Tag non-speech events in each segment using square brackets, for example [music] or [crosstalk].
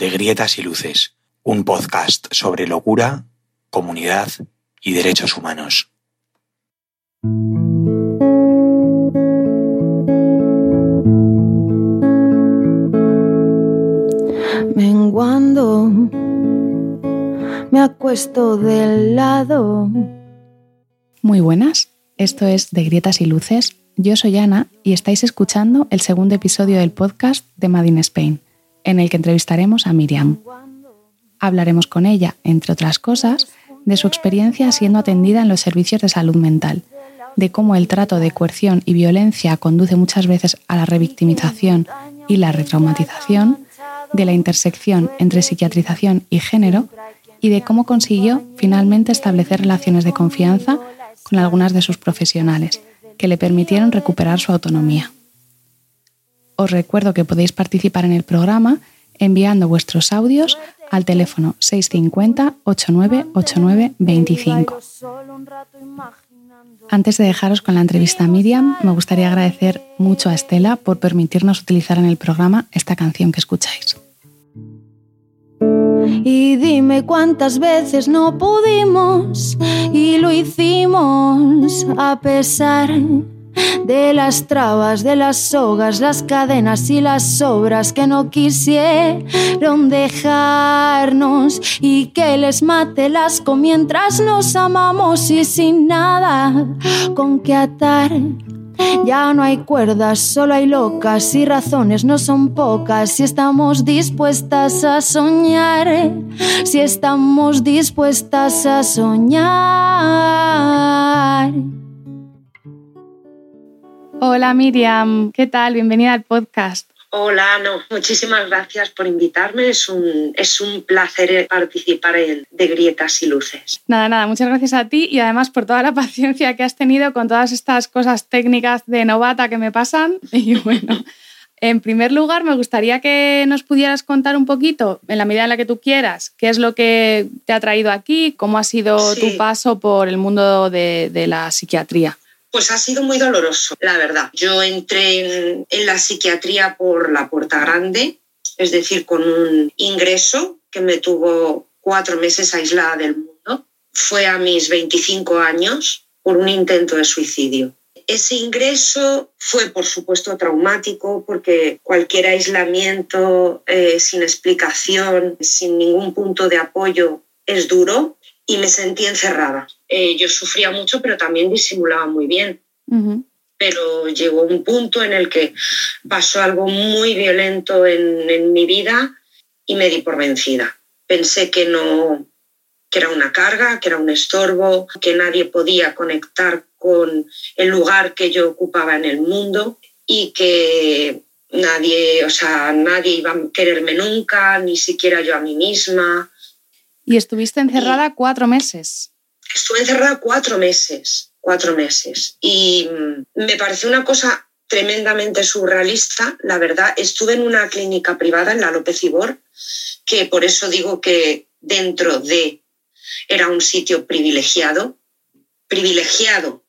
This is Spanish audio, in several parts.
de Grietas y Luces, un podcast sobre locura, comunidad y derechos humanos. Menguando, me acuesto del lado. Muy buenas, esto es De Grietas y Luces. Yo soy Ana y estáis escuchando el segundo episodio del podcast de Made Spain, en el que entrevistaremos a Miriam. Hablaremos con ella, entre otras cosas, de su experiencia siendo atendida en los servicios de salud mental, de cómo el trato de coerción y violencia conduce muchas veces a la revictimización y la retraumatización, de la intersección entre psiquiatrización y género y de cómo consiguió finalmente establecer relaciones de confianza con algunas de sus profesionales, que le permitieron recuperar su autonomía. Os recuerdo que podéis participar en el programa enviando vuestros audios al teléfono 650 8989 25. Antes de dejaros con la entrevista a Miriam, me gustaría agradecer mucho a Estela por permitirnos utilizar en el programa esta canción que escucháis. Y dime cuántas veces no pudimos y lo hicimos a pesar de las trabas, de las sogas, las cadenas y las obras que no quisieron dejarnos y que les mate las mientras nos amamos y sin nada con que atar. Ya no hay cuerdas, solo hay locas y razones no son pocas. Si estamos dispuestas a soñar, si estamos dispuestas a soñar. Hola Miriam, ¿qué tal? Bienvenida al podcast. Hola, no, muchísimas gracias por invitarme. Es un, es un placer participar en De Grietas y Luces. Nada, nada, muchas gracias a ti y además por toda la [laughs] paciencia que has tenido con todas estas cosas técnicas de novata que me pasan. [laughs] Y bueno, en primer lugar, me gustaría que nos pudieras contar un poquito, en la medida en la que tú quieras, qué es lo que te ha traído aquí, cómo ha sido tu paso por el mundo de, de la psiquiatría. Pues ha sido muy doloroso, la verdad. Yo entré en, la psiquiatría por la puerta grande, es decir, con un ingreso que me tuvo cuatro meses aislada del mundo. Fue a mis 25 años por un intento de suicidio. Ese ingreso fue, por supuesto, traumático porque cualquier aislamiento eh, sin explicación, sin ningún punto de apoyo, es duro y me sentí encerrada. Eh, yo sufría mucho, pero también disimulaba muy bien. Pero llegó un punto en el que pasó algo muy violento en, mi vida y me di por vencida. Pensé que no, que era una carga, que era un estorbo, que nadie podía conectar con el lugar que yo ocupaba en el mundo y que nadie, o sea, nadie iba a quererme nunca, ni siquiera yo a mí misma. Y estuviste encerrada cuatro meses. Estuve encerrada cuatro meses, cuatro meses. Y mm, me pareció una cosa tremendamente surrealista, la verdad. Estuve en una clínica privada en la López Ibor, que por eso digo que dentro de era un sitio privilegiado. Privilegiado,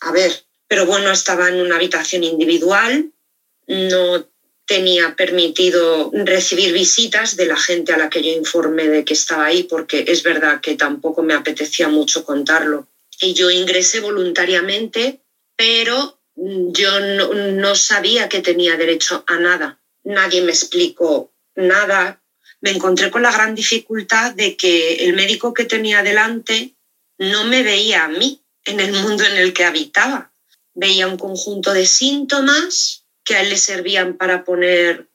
a ver, pero bueno, estaba en una habitación individual, no tenía permitido recibir visitas de la gente a la que yo informé de que estaba ahí, porque es verdad que tampoco me apetecía mucho contarlo. Y yo ingresé voluntariamente, pero yo no, sabía que tenía derecho a nada. Nadie me explicó nada. Me encontré con la gran dificultad de que el médico que tenía delante no me veía a mí en el mundo en el que habitaba. Veía un conjunto de síntomas que a él le servían para poner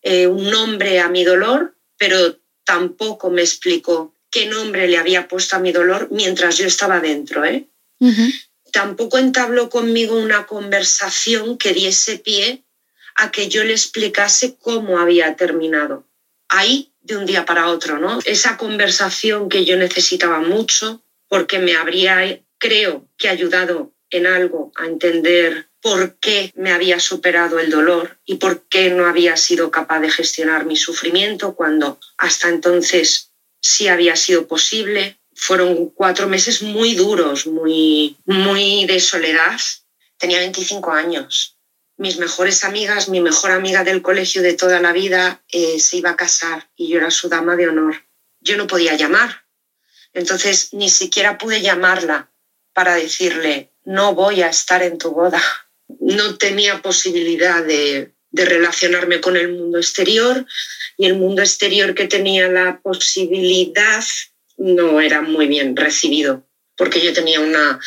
eh, un nombre a mi dolor, pero tampoco me explicó qué nombre le había puesto a mi dolor mientras yo estaba dentro. ¿eh? Tampoco entabló conmigo una conversación que diese pie a que yo le explicase cómo había terminado. Ahí, de un día para otro, ¿no? Esa conversación que yo necesitaba mucho porque me habría, creo, que ayudado en algo a entender por qué me había superado el dolor y por qué no había sido capaz de gestionar mi sufrimiento cuando hasta entonces sí había sido posible. Fueron cuatro meses muy duros, muy, muy de soledad. Tenía 25 años mis mejores amigas, mi mejor amiga del colegio de toda la vida eh, se iba a casar y yo era su dama de honor. Yo no podía llamar. Entonces ni siquiera pude llamarla para decirle, no voy a estar en tu boda. No tenía posibilidad de, relacionarme con el mundo exterior y el mundo exterior que tenía la posibilidad no era muy bien recibido porque yo tenía una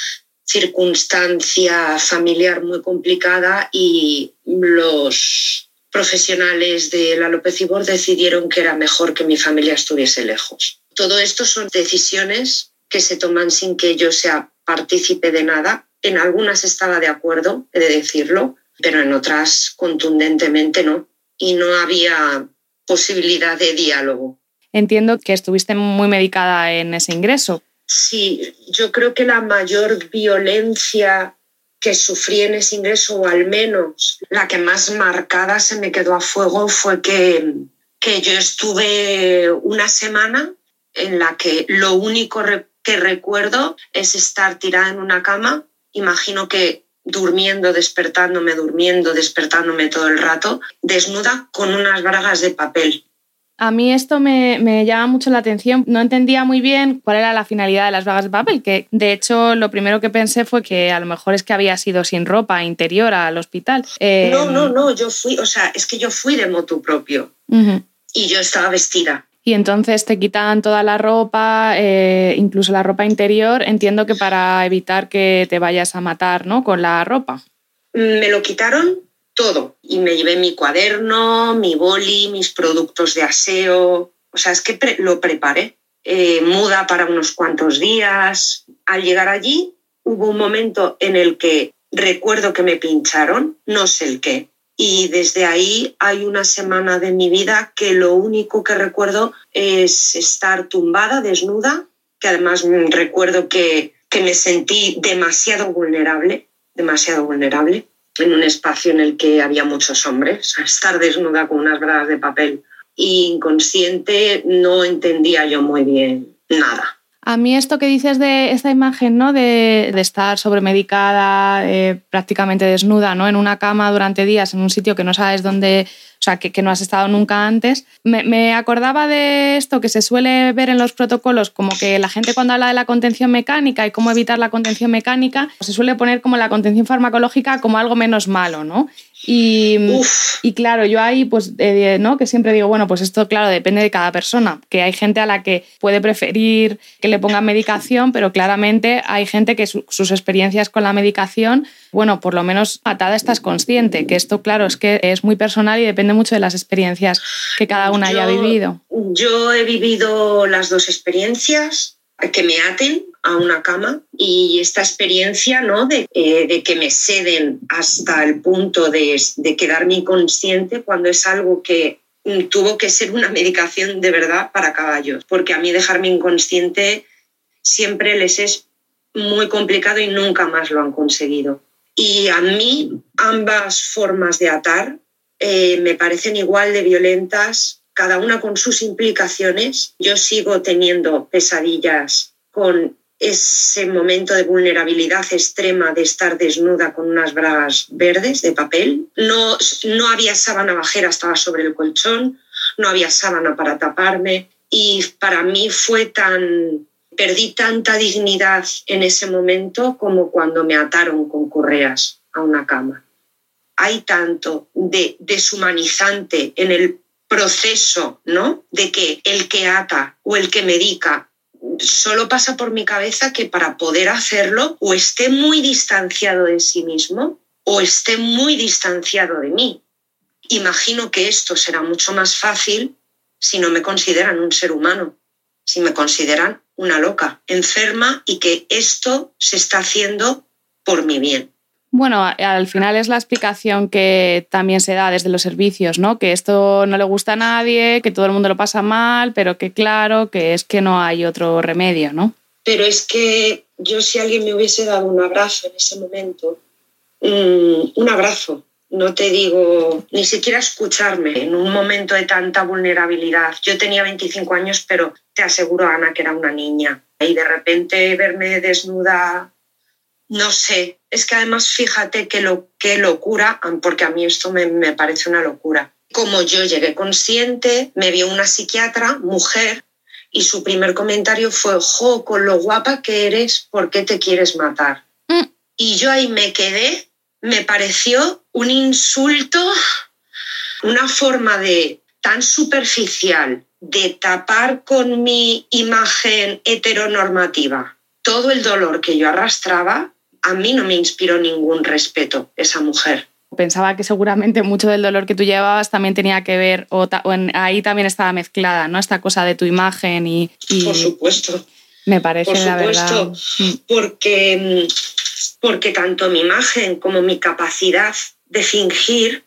circunstancia familiar muy complicada y los profesionales de la López Ibor decidieron que era mejor que mi familia estuviese lejos. Todo esto son decisiones que se toman sin que yo sea partícipe de nada. En algunas estaba de acuerdo, he de decirlo, pero en otras contundentemente no. Y no había posibilidad de diálogo. Entiendo que estuviste muy medicada en ese ingreso. Sí, yo creo que la mayor violencia que sufrí en ese ingreso, o al menos la que más marcada se me quedó a fuego, fue que, que yo estuve una semana en la que lo único que recuerdo es estar tirada en una cama, imagino que durmiendo, despertándome, durmiendo, despertándome todo el rato, desnuda con unas bragas de papel. A mí esto me, me, llama mucho la atención. No entendía muy bien cuál era la finalidad de las vagas de papel, que de hecho lo primero que pensé fue que a lo mejor es que había sido sin ropa interior al hospital. Eh... No, no, no, yo fui, o sea, es que yo fui de moto propio uh -huh. y yo estaba vestida. Y entonces te quitan toda la ropa, eh, incluso la ropa interior, entiendo que para evitar que te vayas a matar, ¿no? Con la ropa. Me lo quitaron todo. Y me llevé mi cuaderno, mi boli, mis productos de aseo. O sea, es que lo preparé. Eh, muda para unos cuantos días. Al llegar allí, hubo un momento en el que recuerdo que me pincharon, no sé el qué. Y desde ahí hay una semana de mi vida que lo único que recuerdo es estar tumbada, desnuda, que además recuerdo que, que me sentí demasiado vulnerable, demasiado vulnerable en un espacio en el que había muchos hombres, [laughs] estar desnuda con unas bragas de papel. Y inconsciente no entendía yo muy bien nada. A mí esto que dices de esta imagen, ¿no? De, estar sobremedicada, eh, prácticamente desnuda, ¿no? En una cama durante días, en un sitio que no sabes dónde, o sea, que, que no has estado nunca antes. Me, me, acordaba de esto que se suele ver en los protocolos, como que la gente cuando habla de la contención mecánica y cómo evitar la contención mecánica, se suele poner como la contención farmacológica como algo menos malo, ¿no? Y, y, claro, yo ahí, pues, eh, ¿no? Que siempre digo, bueno, pues esto, claro, depende de cada persona, que hay gente a la que puede preferir que le pongan medicación, pero claramente hay gente que su, sus experiencias con la medicación, bueno, por lo menos atada estás consciente, que esto, claro, es que es muy personal y depende mucho de las experiencias que cada una yo, haya vivido. Yo he vivido las dos experiencias, que me aten a una cama y esta experiencia ¿no? de, eh, de que me ceden hasta el punto de, de quedarme inconsciente cuando es algo que tuvo que ser una medicación de verdad para caballos, porque a mí dejarme inconsciente siempre les es muy complicado y nunca más lo han conseguido. Y a mí ambas formas de atar eh, me parecen igual de violentas cada una con sus implicaciones. Yo sigo teniendo pesadillas con ese momento de vulnerabilidad extrema de estar desnuda con unas bragas verdes de papel. No, no había sábana bajera, estaba sobre el colchón, no había sábana para taparme y para mí fue tan... Perdí tanta dignidad en ese momento como cuando me ataron con correas a una cama. Hay tanto de deshumanizante en el proceso, ¿no? De que el que ata o el que medica solo pasa por mi cabeza que para poder hacerlo o esté muy distanciado de sí mismo o esté muy distanciado de mí. Imagino que esto será mucho más fácil si no me consideran un ser humano, si me consideran una loca, enferma y que esto se está haciendo por mi bien. Bueno, al final es la explicación que también se da desde los servicios, ¿no? Que esto no le gusta a nadie, que todo el mundo lo pasa mal, pero que claro, que es que no hay otro remedio, ¿no? Pero es que yo si alguien me hubiese dado un abrazo en ese momento, mmm, un abrazo, no te digo ni siquiera escucharme en un momento de tanta vulnerabilidad. Yo tenía 25 años, pero te aseguro, Ana, que era una niña. Y de repente verme desnuda, no sé, es que además fíjate qué, lo, qué locura, porque a mí esto me, me parece una locura. Como yo llegué consciente, me vio una psiquiatra, mujer, y su primer comentario fue, jo, con lo guapa que eres, ¿por qué te quieres matar? Mm. Y yo ahí me quedé, me pareció un insulto, una forma de tan superficial de tapar con mi imagen heteronormativa todo el dolor que yo arrastraba, a mí no me inspiró ningún respeto esa mujer. Pensaba que seguramente mucho del dolor que tú llevabas también tenía que ver, o, ta- o en- ahí también estaba mezclada, ¿no? Esta cosa de tu imagen y... y Por supuesto. Me parece, Por la verdad. supuesto, Mm. porque, porque tanto mi imagen como mi capacidad de fingir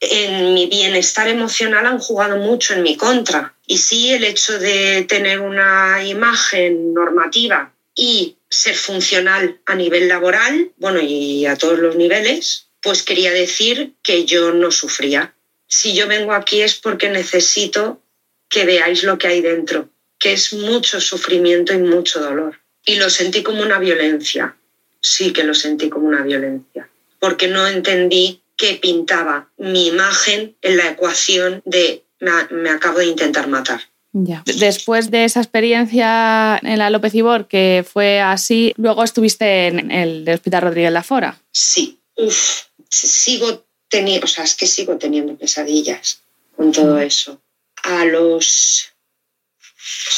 en mi bienestar emocional han jugado mucho en mi contra. Y sí, el hecho de tener una imagen normativa y ser funcional a nivel laboral, bueno, y a todos los niveles, pues quería decir que yo no sufría. Si yo vengo aquí es porque necesito que veáis lo que hay dentro, que es mucho sufrimiento y mucho dolor. Y lo sentí como una violencia, sí que lo sentí como una violencia, porque no entendí que pintaba mi imagen en la ecuación de me, acabo de intentar matar. Ya. Después de esa experiencia en la López Ibor, que fue así, luego estuviste en el de Hospital Rodríguez Lafora. Sí, uff, sigo teniendo, o sea, es que sigo teniendo pesadillas con todo eso. A los,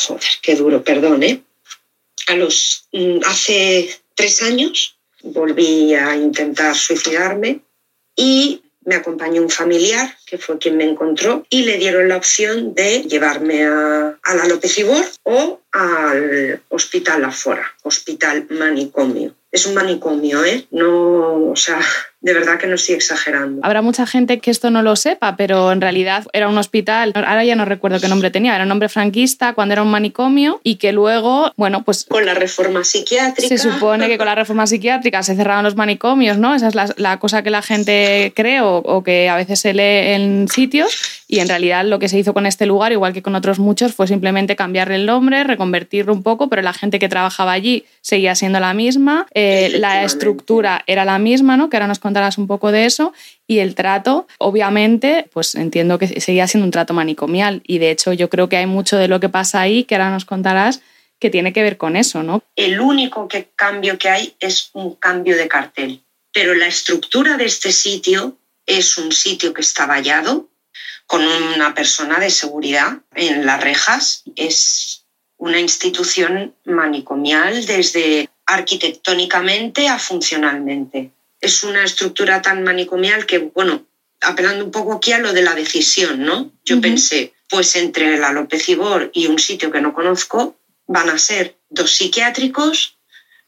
joder, qué duro, perdón, ¿eh? A los, mm, hace tres años volví a intentar suicidarme y me acompañó un familiar que fue quien me encontró y le dieron la opción de llevarme a, a la López Ibor o al Hospital Afora, Hospital Manicomio. Es un manicomio, ¿eh? No, o sea, de verdad que no estoy exagerando. Habrá mucha gente que esto no lo sepa, pero en realidad era un hospital, ahora ya no recuerdo qué nombre tenía, era un nombre franquista cuando era un manicomio y que luego, bueno, pues Con la reforma psiquiátrica. se supone que con la reforma psiquiátrica se cerraron los manicomios, ¿no? Esa es la, la cosa que la gente cree o, o que a veces se lee en sitios y en realidad lo que se hizo con este lugar, igual que con otros muchos, fue simplemente cambiarle el nombre, reconvertirlo un poco, pero la gente que trabajaba allí seguía siendo la misma, eh, la estructura era la misma, ¿no? Que ahora nos contarás un poco de eso y el trato, obviamente, pues entiendo que seguía siendo un trato manicomial y de hecho yo creo que hay mucho de lo que pasa ahí que ahora nos contarás que tiene que ver con eso, ¿no? El único cambio que hay es un cambio de cartel. Pero la estructura de este sitio es un sitio que está vallado con una persona de seguridad en las rejas. Es una institución manicomial desde arquitectónicamente a funcionalmente. Es una estructura tan manicomial que, bueno, apelando un poco aquí a lo de la decisión, ¿no? Yo pensé, pues entre la López Ibor y un sitio que no conozco, van a ser dos psiquiátricos,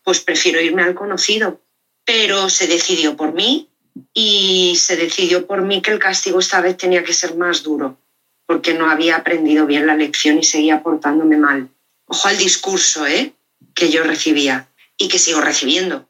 pues prefiero irme al conocido. Pero se decidió por mí y se decidió por mí que el castigo esta vez tenía que ser más duro, porque no había aprendido bien la lección y seguía portándome mal. Ojo al discurso ¿eh? que yo recibía y que sigo recibiendo.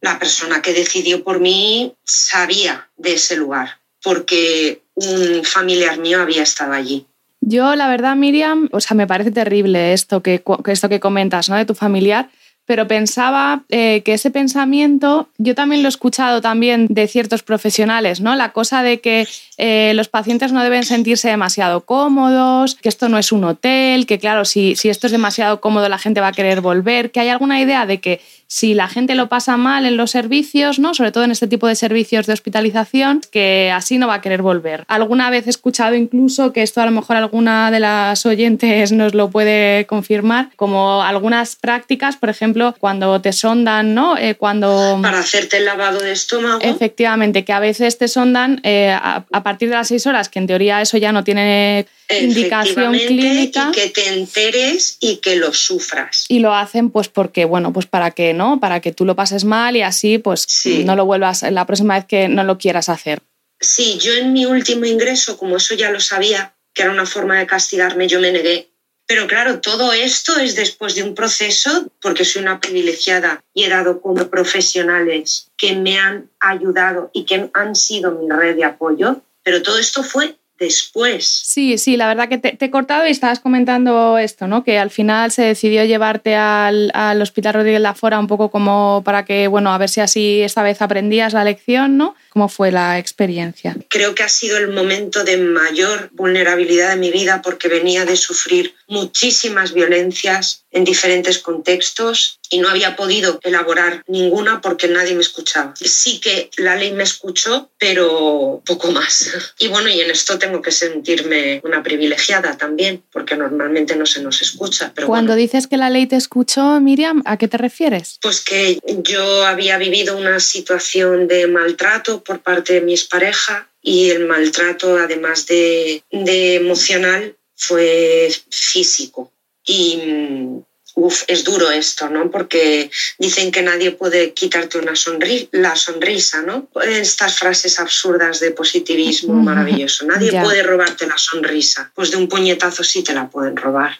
La persona que decidió por mí sabía de ese lugar, porque un familiar mío había estado allí. Yo, la verdad, Miriam, o sea, me parece terrible esto que, esto que comentas, ¿no? De tu familiar, pero pensaba eh, que ese pensamiento, yo también lo he escuchado también de ciertos profesionales, ¿no? La cosa de que eh, los pacientes no deben sentirse demasiado cómodos, que esto no es un hotel, que claro, si, si esto es demasiado cómodo la gente va a querer volver, que hay alguna idea de que si la gente lo pasa mal en los servicios, ¿no? sobre todo en este tipo de servicios de hospitalización, que así no va a querer volver. Alguna vez he escuchado incluso que esto a lo mejor alguna de las oyentes nos lo puede confirmar, como algunas prácticas, por ejemplo, cuando te sondan, ¿no? Eh, cuando Para hacerte el lavado de estómago. efectivamente, que a veces te sondan eh, a, a partir de las seis horas, que en teoría eso ya no tiene indicación clínica Y que te enteres y que lo sufras. y lo hacen pues porque bueno pues para que no para que tú lo pases mal y así pues Sí. no lo vuelvas la próxima vez que no lo quieras hacer Sí, yo en mi último ingreso, como eso ya lo sabía, que era una forma de castigarme, yo me negué. Pero claro, todo esto es después de un proceso, porque soy una privilegiada y he dado como profesionales que me han ayudado y que han sido mi red de apoyo, pero todo esto fue después. Sí, sí, la verdad que te, he cortado y estabas comentando esto, ¿no? Que al final se decidió llevarte al, al Hospital Rodríguez Lafora un poco como para que, bueno, a ver si así esta vez aprendías la lección, ¿no? ¿Cómo fue la experiencia? Creo que ha sido el momento de mayor vulnerabilidad de mi vida porque venía de sufrir muchísimas violencias en diferentes contextos y no había podido elaborar ninguna porque nadie me escuchaba. Sí que la ley me escuchó, pero poco más. [laughs] Y bueno, y en esto tengo que sentirme una privilegiada también, porque normalmente no se nos escucha. Pero Cuando dices que la ley te escuchó, Miriam, ¿a qué te refieres? Pues que yo había vivido una situación de maltrato por parte de mis parejas y el maltrato, además de, de emocional, fue físico. Y mm, uf, es duro esto, ¿no? Porque dicen que nadie puede quitarte una sonrisa, la sonrisa, ¿no? Estas frases absurdas de positivismo maravilloso. Nadie puede robarte la sonrisa. Pues de un puñetazo sí te la pueden robar.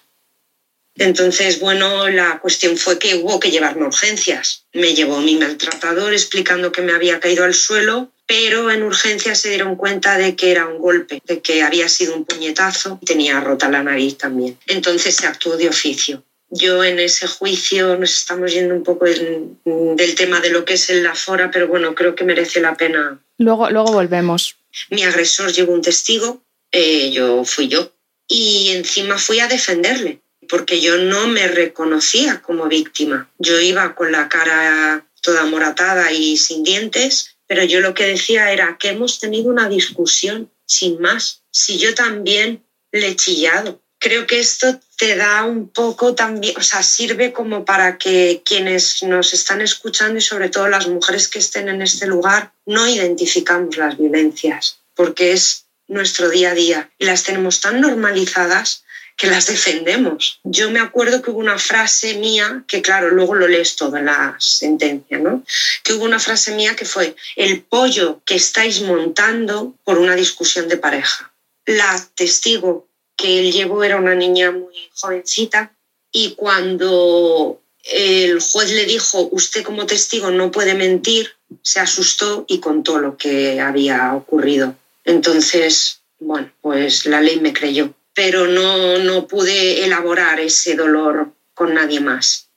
Entonces, bueno, la cuestión fue que hubo que llevarme urgencias. Me llevó mi maltratador explicando que me había caído al suelo, pero en urgencias se dieron cuenta de que era un golpe, de que había sido un puñetazo tenía rota la nariz también. Entonces se actuó de oficio. Yo en ese juicio nos estamos yendo un poco del tema de lo que es el afora, pero bueno, creo que merece la pena. Luego, luego volvemos. Mi agresor llevó un testigo, eh, yo fui yo, y encima fui a defenderle, porque yo no me reconocía como víctima. Yo iba con la cara toda moratada y sin dientes, pero yo lo que decía era que hemos tenido una discusión, sin más. Si yo también le he chillado, creo que esto te da un poco también, o sea, sirve como para que quienes nos están escuchando y sobre todo las mujeres que estén en este lugar no identificamos las violencias, porque es nuestro día a día y las tenemos tan normalizadas que las defendemos. Yo me acuerdo que hubo una frase mía, que claro, luego lo lees todo en la sentencia, ¿no? Que hubo una frase mía que fue, el pollo que estáis montando por una discusión de pareja. La testigo que él llevó era una niña muy jovencita y cuando el juez le dijo, usted como testigo no puede mentir, se asustó y contó lo que había ocurrido. Entonces, bueno, pues la ley me creyó, pero no, no pude elaborar ese dolor con nadie más.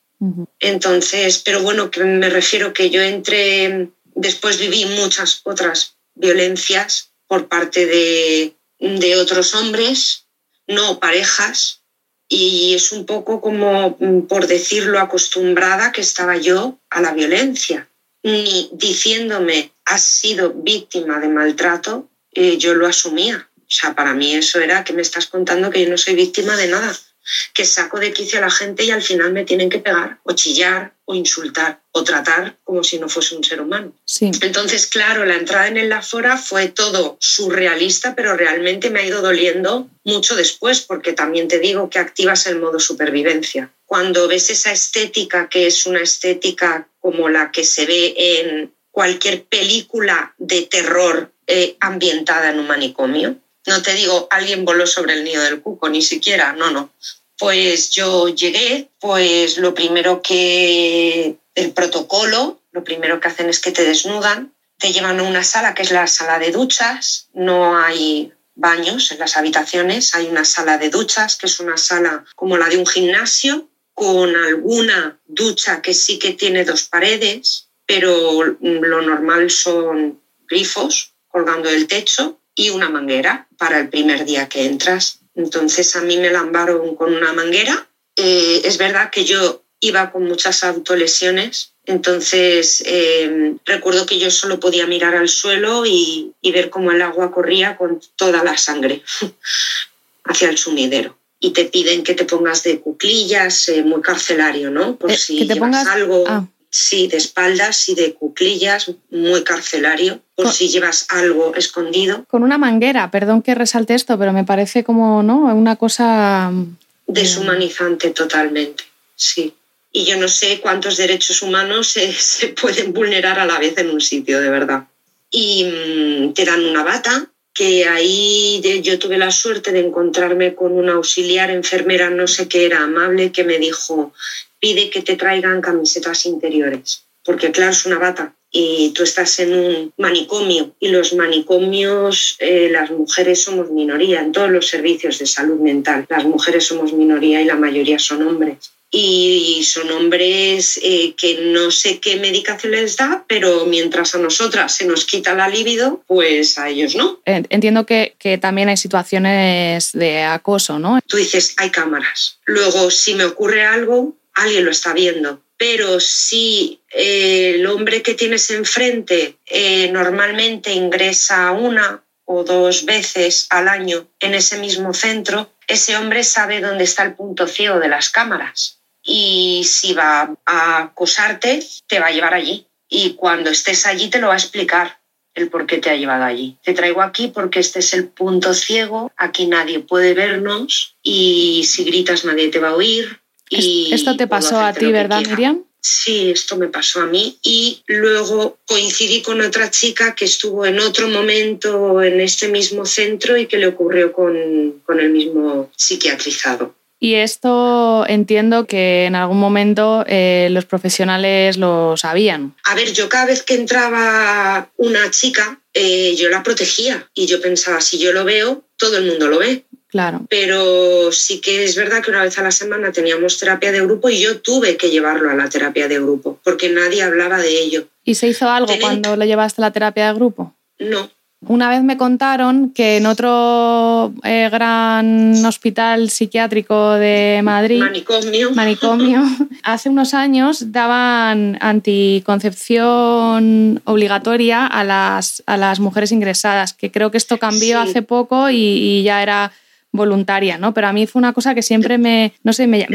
Entonces, pero bueno, que me refiero que yo entré, después viví muchas otras violencias por parte de, de otros hombres no parejas, y es un poco como, mm, por decirlo, acostumbrada que estaba yo a la violencia. Ni diciéndome has sido víctima de maltrato, eh, yo lo asumía. O sea, para mí eso era que me estás contando que yo no soy víctima de nada que saco de quicio a la gente y al final me tienen que pegar o chillar o insultar o tratar como si no fuese un ser humano. Sí. Entonces, claro, la entrada en el Lafora fue todo surrealista, pero realmente me ha ido doliendo mucho después, porque también te digo que activas el modo supervivencia. Cuando ves esa estética, que es una estética como la que se ve en cualquier película de terror eh, ambientada en un manicomio, no te digo, alguien voló sobre el nido del cuco, ni siquiera, no, no. Pues yo llegué, pues lo primero que, el protocolo, lo primero que hacen es que te desnudan, te llevan a una sala que es la sala de duchas, no hay baños en las habitaciones, hay una sala de duchas, que es una sala como la de un gimnasio, con alguna ducha que sí que tiene dos paredes, pero lo normal son grifos colgando del techo y una manguera para el primer día que entras. Entonces a mí me lambaron con una manguera. Eh, es verdad que yo iba con muchas autolesiones, entonces eh, recuerdo que yo solo podía mirar al suelo y, ver cómo el agua corría con toda la sangre [laughs] hacia el sumidero. Y te piden que te pongas de cuclillas, eh, muy carcelario, ¿no? Por si te llevas pongas... algo. Ah. Sí, de espaldas y de cuclillas, muy carcelario, por si llevas algo escondido. Con una manguera, perdón que resalte esto, pero me parece como, ¿no? Una cosa... Mm, Deshumanizante totalmente, sí. Y yo no sé cuántos derechos humanos se, [laughs] se pueden vulnerar a la vez en un sitio, de verdad. Y mm, te dan una bata, que ahí yo tuve la suerte de encontrarme con una auxiliar enfermera, no sé qué era, amable, que me dijo, pide que te traigan camisetas interiores, porque claro, es una bata. y tú estás en un manicomio y los manicomios, eh, las mujeres somos minoría en todos los servicios de salud mental. Las mujeres somos minoría y la mayoría son hombres y son hombres eh, que no sé qué medicación les da, pero mientras a nosotras se nos quita la libido, pues a ellos no. Entiendo que, que, también hay situaciones de acoso, ¿no? Tú dices, hay cámaras. Luego, si me ocurre algo, alguien lo está viendo. Pero si eh, el hombre que tienes enfrente eh, normalmente ingresa una o dos veces al año en ese mismo centro, ese hombre sabe dónde está el punto ciego de las cámaras y si va a acosarte, te va a llevar allí. Y cuando estés allí te lo va a explicar el por qué te ha llevado allí. Te traigo aquí porque este es el punto ciego, aquí nadie puede vernos y si gritas nadie te va a oír. Y esto te pasó a ti, ¿verdad, Miriam? Sí, esto me pasó a mí y luego coincidí con otra chica que estuvo en otro momento en este mismo centro y que le ocurrió con, con el mismo psiquiatrizado. Y esto entiendo que en algún momento eh, los profesionales lo sabían. A ver, yo cada vez que entraba una chica, eh, yo la protegía y yo pensaba, si yo lo veo, todo el mundo lo ve. Claro. Pero sí que es verdad que una vez a la semana teníamos terapia de grupo y yo tuve que llevarlo a la terapia de grupo porque nadie hablaba de ello. ¿Y se hizo algo cuando lo llevaste a la terapia de grupo? No, una vez me contaron que en otro eh, gran hospital psiquiátrico de Madrid, manicomio. manicomio, [laughs] hace unos años daban anticoncepción obligatoria a las, a las mujeres ingresadas, que creo que esto cambió hace poco y, ya era voluntaria, ¿no? Pero a mí fue una cosa que siempre me, no sé, me,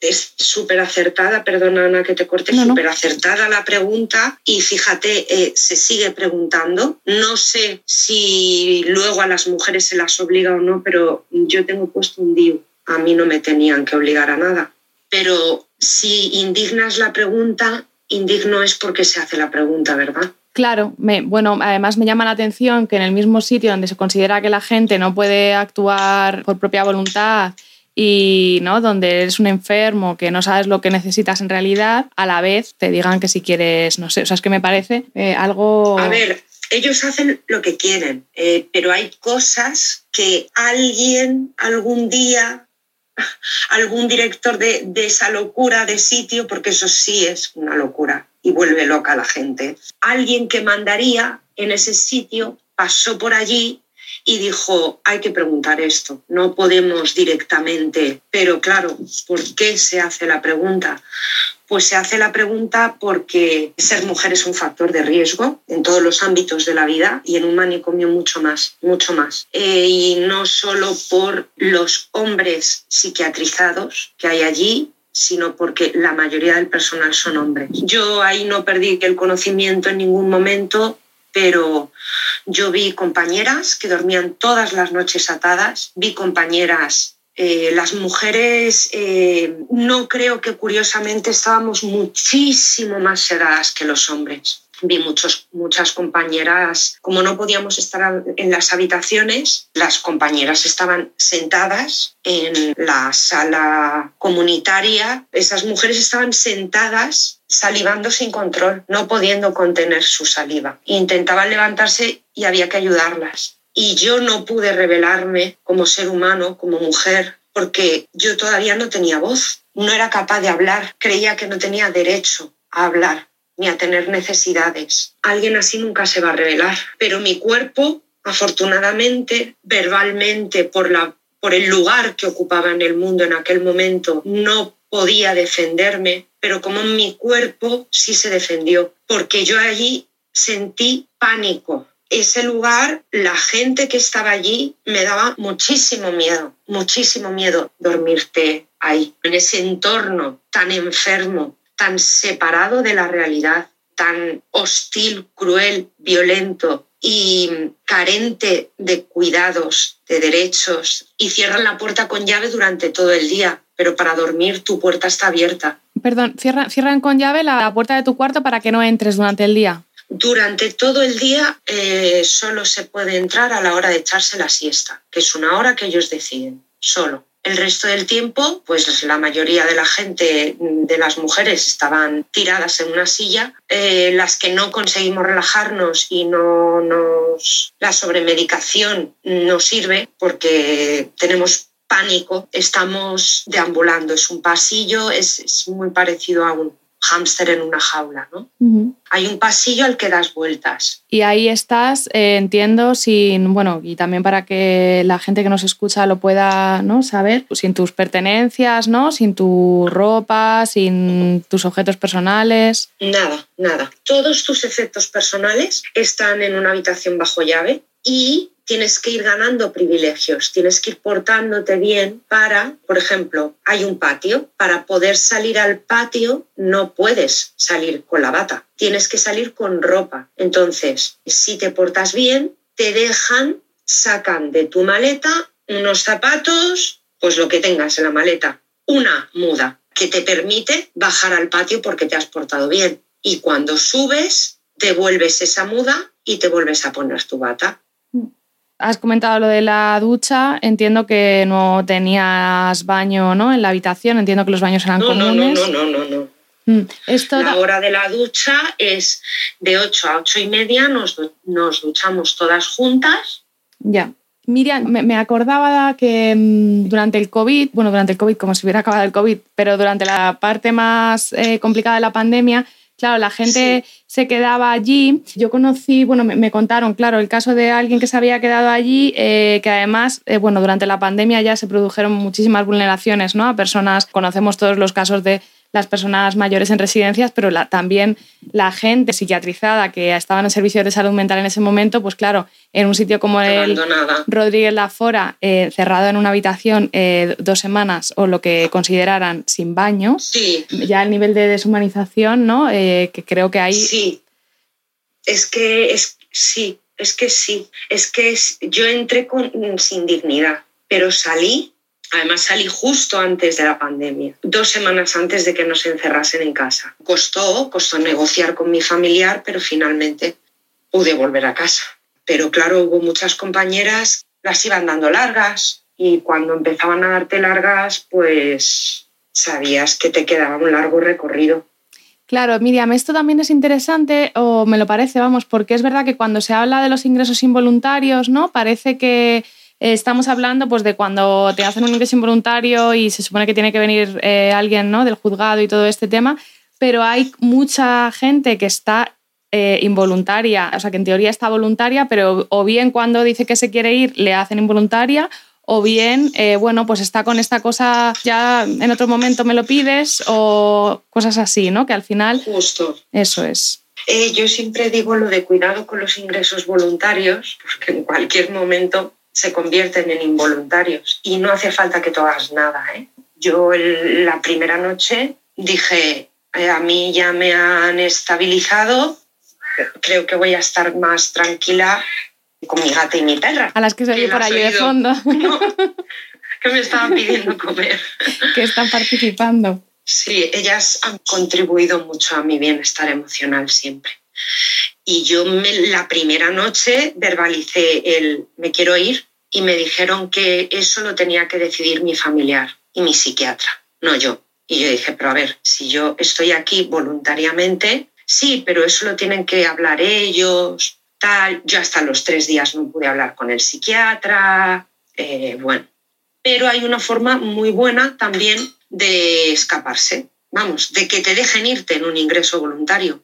es súper acertada, perdona Ana que te corte, súper acertada la pregunta y fíjate, eh, se sigue preguntando. No sé si luego a las mujeres se las obliga o no, pero yo tengo puesto un DIU. A mí no me tenían que obligar a nada. Pero si indignas la pregunta, indigno es porque se hace la pregunta, ¿verdad? Claro, bueno, además me llama la atención que en el mismo sitio donde se considera que la gente no puede actuar por propia voluntad y ¿no? donde eres un enfermo que no sabes lo que necesitas en realidad, a la vez te digan que si quieres, no sé, o sea, es que me parece eh, algo... A ver, ellos hacen lo que quieren, eh, pero hay cosas que alguien algún día, [laughs] algún director de, de esa locura de sitio, porque eso sí es una locura y vuelve loca la gente, alguien que mandaría en ese sitio pasó por allí y dijo, hay que preguntar esto, no podemos directamente. Pero claro, ¿por qué se hace la pregunta? Pues se hace la pregunta porque ser mujer es un factor de riesgo en todos los ámbitos de la vida y en un manicomio mucho más, mucho más. Eh, y no solo por los hombres psiquiatrizados que hay allí, sino porque la mayoría del personal son hombres. Yo ahí no perdí el conocimiento en ningún momento pero yo vi compañeras que dormían todas las noches atadas, vi compañeras, eh, las mujeres eh, no creo que curiosamente estábamos muchísimo más sedadas que los hombres vi muchos, muchas compañeras, como no podíamos estar en las habitaciones, las compañeras estaban sentadas en la sala comunitaria, esas mujeres estaban sentadas salivando sin control, no pudiendo contener su saliva. Intentaban levantarse y había que ayudarlas. Y yo no pude revelarme como ser humano, como mujer, porque yo todavía no tenía voz, no era capaz de hablar, creía que no tenía derecho a hablar ni a tener necesidades. Alguien así nunca se va a revelar, pero mi cuerpo, afortunadamente, verbalmente, por, la, por el lugar que ocupaba en el mundo en aquel momento, no podía defenderme, pero como mi cuerpo sí se defendió, porque yo allí sentí pánico. Ese lugar, la gente que estaba allí, me daba muchísimo miedo, muchísimo miedo dormirte ahí, en ese entorno tan enfermo, tan separado de la realidad, tan hostil, cruel, violento y carente de cuidados, de derechos, y cierran la puerta con llave durante todo el día, pero para dormir tu puerta está abierta. Perdón, cierran, con llave la, puerta de tu cuarto para que no entres durante el día. Durante todo el día eh, solo se puede entrar a la hora de echarse la siesta, que es una hora que ellos deciden, solo El resto del tiempo, pues la mayoría de la gente, de las mujeres, estaban tiradas en una silla. Eh, las que no conseguimos relajarnos y no nos. La sobremedicación no sirve porque tenemos pánico, estamos deambulando. Es un pasillo, es, es muy parecido a un, hámster en una jaula, ¿no? Hay un pasillo al que das vueltas. Y ahí estás, eh, entiendo, sin, bueno, y también para que la gente que nos escucha lo pueda ¿no? saber, sin tus pertenencias, ¿no? Sin tu ropa, sin tus objetos personales. Nada, nada. Todos tus efectos personales están en una habitación bajo llave y tienes que ir ganando privilegios, tienes que ir portándote bien para, por ejemplo, hay un patio, para poder salir al patio no puedes salir con la bata, tienes que salir con ropa. Entonces, si te portas bien, te dejan, sacan de tu maleta unos zapatos, pues lo que tengas en la maleta, una muda que te permite bajar al patio porque te has portado bien. Y cuando subes, devuelves esa muda y te vuelves a poner tu bata has comentado lo de la ducha, entiendo que no tenías baño ¿no? en la habitación, entiendo que los baños eran comunes. No, no, no, no, no. Mm, esto la hora de la ducha es de 8 a 8 y media, nos, nos duchamos todas juntas. Ya. Miriam, me, acordaba que mm, durante el COVID, bueno, durante el COVID, como si hubiera acabado el COVID, pero durante la parte más eh, complicada de la pandemia, Claro, la gente se quedaba allí. Yo conocí, bueno, me, contaron, claro, el caso de alguien que se había quedado allí, eh, que además, eh, bueno, durante la pandemia ya se produjeron muchísimas vulneraciones, ¿no? A personas, conocemos todos los casos de las personas mayores en residencias, pero también la gente psiquiatrizada que estaba en el servicio de salud mental en ese momento, pues claro, en un sitio como el Rodríguez Lafora, eh, cerrado en una habitación eh, dos semanas o lo que consideraran sin baño, ya el nivel de deshumanización, ¿no? Eh, que creo que hay... Sí, es que es, sí, es que sí, es que yo entré con, sin dignidad, pero salí Además salí justo antes de la pandemia, dos semanas antes de que nos encerrasen en casa. Costó, costó negociar con mi familiar, pero finalmente pude volver a casa. Pero claro, hubo muchas compañeras, las iban dando largas y cuando empezaban a darte largas, pues sabías que te quedaba un largo recorrido. Claro, Miriam, esto también es interesante, o me lo parece, vamos, porque es verdad que cuando se habla de los ingresos involuntarios, ¿no? Parece que estamos hablando pues, de cuando te hacen un ingreso involuntario y se supone que tiene que venir eh, alguien ¿no? del juzgado y todo este tema, pero hay mucha gente que está eh, involuntaria, o sea, que en teoría está voluntaria, pero o bien cuando dice que se quiere ir le hacen involuntaria, o bien, eh, bueno, pues está con esta cosa, ya en otro momento me lo pides, o cosas así, ¿no? Que al final... Justo. Eso es. yo siempre digo lo de cuidado con los ingresos voluntarios, porque en cualquier momento se convierten en involuntarios y no hace falta que tú hagas nada. ¿eh? Yo la primera noche dije, eh, a mí ya me han estabilizado, creo que voy a estar más tranquila con mi gata y mi perra. A las que se oye por ahí de fondo. [laughs] que me estaban pidiendo comer. [laughs] que están participando. Sí, ellas han contribuido mucho a mi bienestar emocional siempre. Y yo la primera noche verbalicé el me quiero ir y me dijeron que eso lo tenía que decidir mi familiar y mi psiquiatra, no yo. Y yo dije, pero a ver, si yo estoy aquí voluntariamente, sí, pero eso lo tienen que hablar ellos, tal. Yo hasta los tres días no pude hablar con el psiquiatra, eh, bueno. Pero hay una forma muy buena también de escaparse, vamos, de que te dejen irte en un ingreso voluntario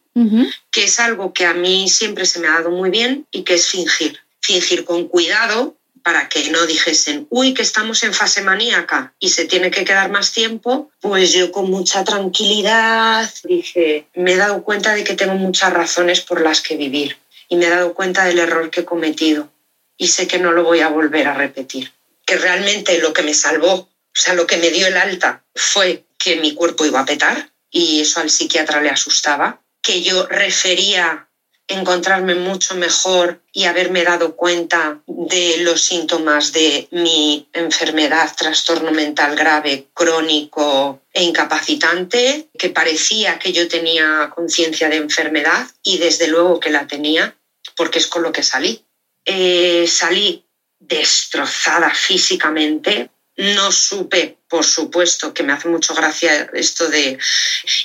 que es algo que a mí siempre se me ha dado muy bien y que es fingir. Fingir con cuidado para que no dijesen, uy, que estamos en fase maníaca y se tiene que quedar más tiempo, pues yo con mucha tranquilidad dije, me he dado cuenta de que tengo muchas razones por las que vivir y me he dado cuenta del error que he cometido y sé que no lo voy a volver a repetir. Que realmente lo que me salvó, o sea, lo que me dio el alta fue que mi cuerpo iba a petar y eso al psiquiatra le asustaba que yo refería encontrarme mucho mejor y haberme dado cuenta de los síntomas de mi enfermedad, trastorno mental grave, crónico e incapacitante, que parecía que yo tenía conciencia de enfermedad y desde luego que la tenía, porque es con lo que salí. Eh, salí destrozada físicamente, no supe, por supuesto, que me hace mucho gracia esto de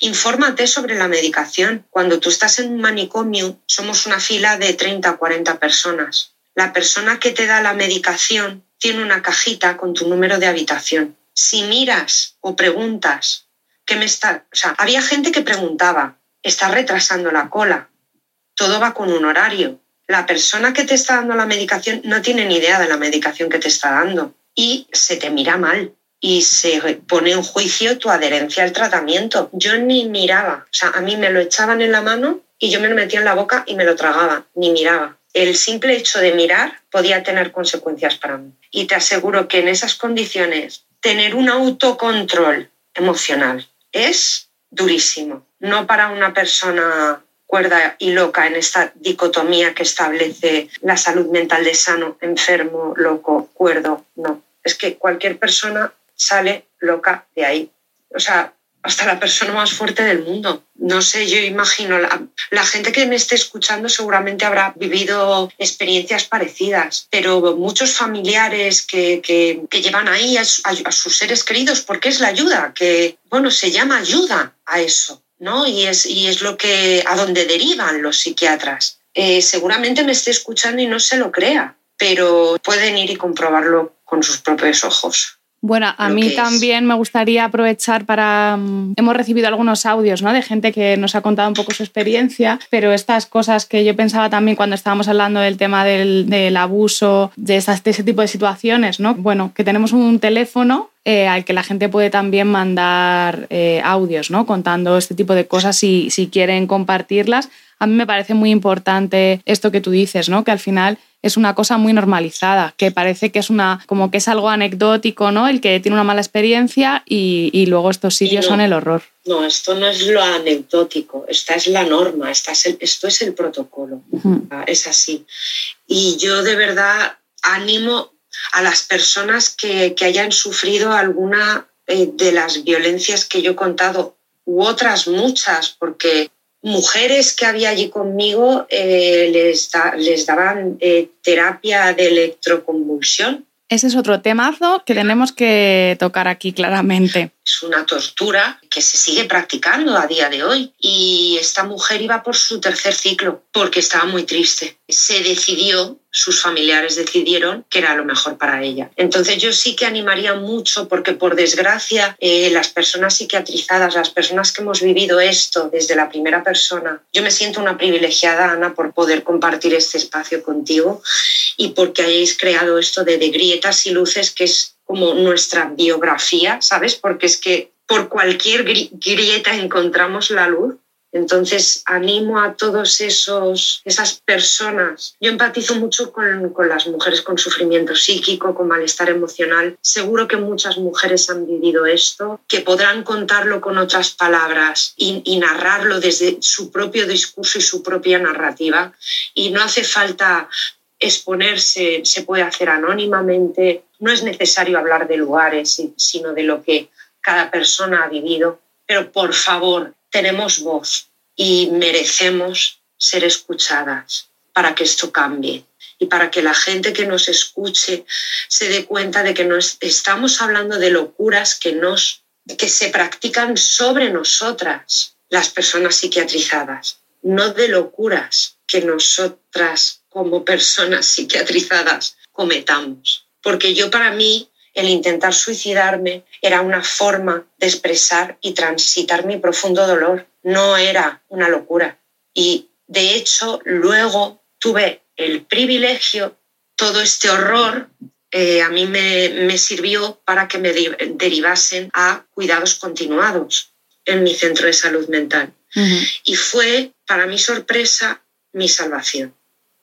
infórmate sobre la medicación. Cuando tú estás en un manicomio, somos una fila de 30 o 40 personas. La persona que te da la medicación tiene una cajita con tu número de habitación. Si miras o preguntas, ¿qué me está? O sea, había gente que preguntaba, ¿está retrasando la cola? Todo va con un horario. La persona que te está dando la medicación no tiene ni idea de la medicación que te está dando y se te mira mal y se pone en juicio tu adherencia al tratamiento. Yo ni miraba, o sea, a mí me lo echaban en la mano y yo me lo metía en la boca y me lo tragaba, ni miraba. El simple hecho de mirar podía tener consecuencias para mí. Y te aseguro que en esas condiciones tener un autocontrol emocional es durísimo. No para una persona cuerda y loca en esta dicotomía que establece la salud mental de sano, enfermo, loco, cuerdo. No, es que cualquier persona sale loca de ahí. O sea, hasta la persona más fuerte del mundo. No sé, yo imagino, la, gente que me esté escuchando seguramente habrá vivido experiencias parecidas, pero muchos familiares que, llevan ahí a, a, sus seres queridos, porque es la ayuda, que, bueno, se llama ayuda a eso. ¿no? Y es, y es lo que, a donde derivan los psiquiatras. Eh, seguramente me esté escuchando y no se lo crea, pero pueden ir y comprobarlo con sus propios ojos. Bueno, a mí también me gustaría aprovechar para... Mm, hemos recibido algunos audios ¿no? de gente que nos ha contado un poco su experiencia, pero estas cosas que yo pensaba también cuando estábamos hablando del tema del, abuso, de, de ese tipo de situaciones, ¿no? Bueno, que tenemos un teléfono eh, al que la gente puede también mandar eh, audios, ¿no? Contando este tipo de cosas si, si quieren compartirlas. A mí me parece muy importante esto que tú dices, ¿no? Que al final es una cosa muy normalizada, que parece que es una, como que es algo anecdótico, ¿no? El que tiene una mala experiencia y, luego estos sitios son el horror. No, esto no es lo anecdótico, esta es la norma, esta es esto es el protocolo, es así. Y yo de verdad animo a las personas que, hayan sufrido alguna eh, de las violencias que yo he contado u otras muchas, porque mujeres que había allí conmigo eh, les, les, daban eh, terapia de electroconvulsión. Ese es otro temazo que tenemos que tocar aquí claramente. Es una tortura que se sigue practicando a día de hoy y esta mujer iba por su tercer ciclo porque estaba muy triste. Se decidió sus familiares decidieron que era lo mejor para ella. Entonces yo sí que animaría mucho porque por desgracia eh, las personas psiquiatrizadas, las personas que hemos vivido esto desde la primera persona, yo me siento una privilegiada, Ana, por poder compartir este espacio contigo y porque hayáis creado esto de, de grietas y luces que es como nuestra biografía, ¿sabes? Porque es que por cualquier grieta encontramos la luz entonces, animo a todas esas personas. Yo empatizo mucho con, las mujeres con sufrimiento psíquico, con malestar emocional. Seguro que muchas mujeres han vivido esto, que podrán contarlo con otras palabras y, y narrarlo desde su propio discurso y su propia narrativa. Y no hace falta exponerse, se puede hacer anónimamente. No es necesario hablar de lugares, sino de lo que cada persona ha vivido. Pero por favor, tenemos voz y merecemos ser escuchadas para que esto cambie y para que la gente que nos escuche se dé cuenta de que no estamos hablando de locuras que, nos, que se practican sobre nosotras, las personas psiquiatrizadas, no de locuras que nosotras como personas psiquiatrizadas cometamos. Porque yo para mí el intentar suicidarme era una forma de expresar y transitar mi profundo dolor. No era una locura. Y de hecho, luego tuve el privilegio, todo este horror eh, a mí me, sirvió para que me derivasen a cuidados continuados en mi centro de salud mental. Y fue, para mi sorpresa, mi salvación.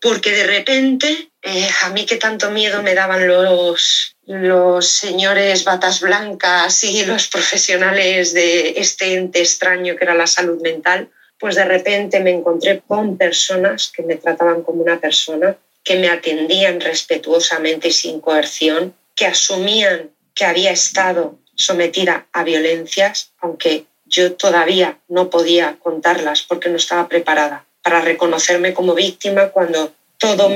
Porque de repente, eh, a mí que tanto miedo me daban los, los señores batas blancas y [laughs] los profesionales de este ente extraño que era la salud mental, pues de repente me encontré con personas que me trataban como una persona, que me atendían respetuosamente y sin coerción, que asumían que había estado sometida a violencias, aunque yo todavía no podía contarlas porque no estaba preparada para reconocerme como víctima cuando todo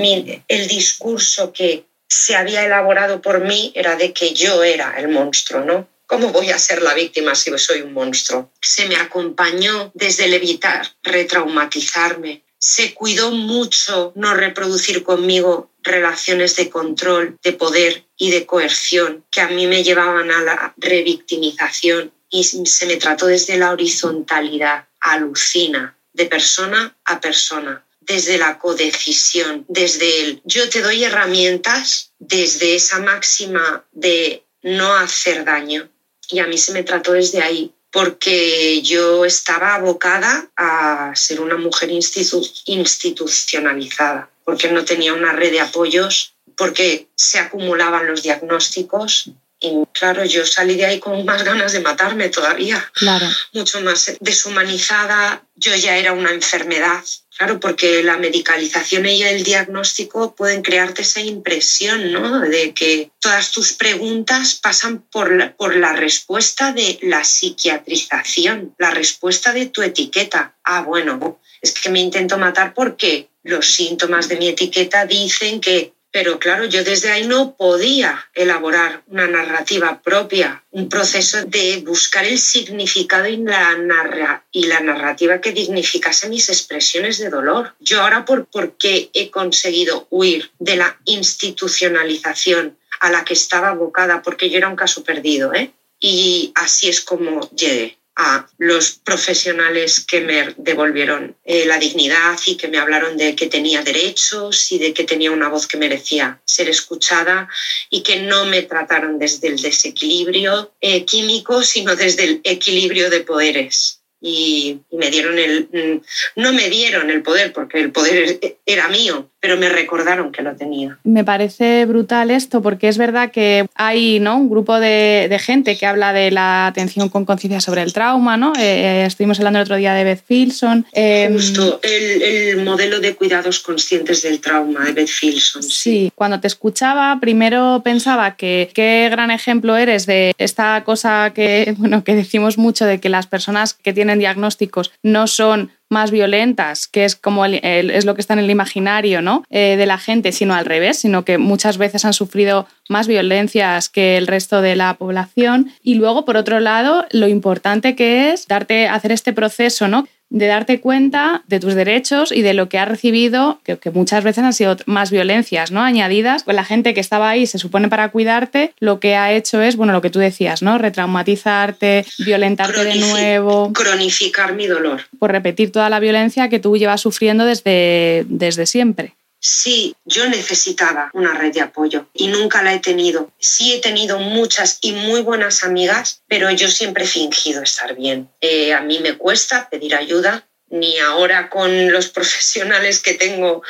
el discurso que se había elaborado por mí era de que yo era el monstruo, ¿no? ¿Cómo voy a ser la víctima si soy un monstruo? Se me acompañó desde el evitar retraumatizarme. Se cuidó mucho no reproducir conmigo relaciones de control, de poder y de coerción que a mí me llevaban a la revictimización y se me trató desde la horizontalidad, alucina, de persona a persona, desde la codecisión, desde el yo te doy herramientas, desde esa máxima de no hacer daño y a mí se me trató desde ahí, porque yo estaba abocada a ser una mujer institucionalizada, porque no tenía una red de apoyos, porque se acumulaban los diagnósticos. Y claro, yo salí de ahí con más ganas de matarme todavía, claro. mucho más deshumanizada. Yo ya era una enfermedad, Claro, porque la medicalización y el diagnóstico pueden crearte esa impresión, ¿no? De que todas tus preguntas pasan por la, por la respuesta de la psiquiatrización, la respuesta de tu etiqueta. Ah, bueno, es que me intento matar porque los síntomas de mi etiqueta dicen que pero claro, yo desde ahí no podía elaborar una narrativa propia, un proceso de buscar el significado y la, y la narrativa que dignificase mis expresiones de dolor. Yo ahora, por, qué he conseguido huir de la institucionalización a la que estaba abocada, porque yo era un caso perdido, ¿eh? Y así es como llegué a los profesionales que me devolvieron eh, la dignidad y que me hablaron de que tenía derechos y de que tenía una voz que merecía ser escuchada y que no me trataron desde el desequilibrio eh, químico, sino desde el equilibrio de poderes. Y, me dieron el, mm, no me dieron el poder porque el poder era mío, pero me recordaron que lo tenía. Me parece brutal esto porque es verdad que hay ¿no? un grupo de, de gente que habla de la atención con conciencia sobre el trauma, ¿no? Eh, eh, estuvimos hablando el otro día de Beth Filson. Em, Justo, el, el, modelo de cuidados conscientes del trauma de Beth Filson. Sí. sí, cuando te escuchaba primero pensaba que qué gran ejemplo eres de esta cosa que, [laughs] bueno, que decimos mucho de que las personas que tienen diagnósticos no son más violentas, que es como es lo que está en el imaginario ¿no? Eh, de la gente, sino al revés, sino que muchas veces han sufrido más violencias que el resto de la población. Y luego, por otro lado, lo importante que es darte, hacer este proceso, ¿no? De darte cuenta de tus derechos y de lo que has recibido, que, muchas veces han sido más violencias ¿no? añadidas. Pues la gente que estaba ahí, se supone para cuidarte, lo que ha hecho es, bueno, lo que tú decías, ¿no? Retraumatizarte, violentarte de nuevo. Cronificar mi dolor. Por repetir toda la violencia que tú llevas sufriendo desde, desde siempre. Sí, yo necesitaba una red de apoyo y nunca la he tenido. Sí he tenido muchas y muy buenas amigas, pero yo siempre he fingido estar bien. Eh, a mí me cuesta pedir ayuda, ni ahora con los [laughs] profesionales que tengo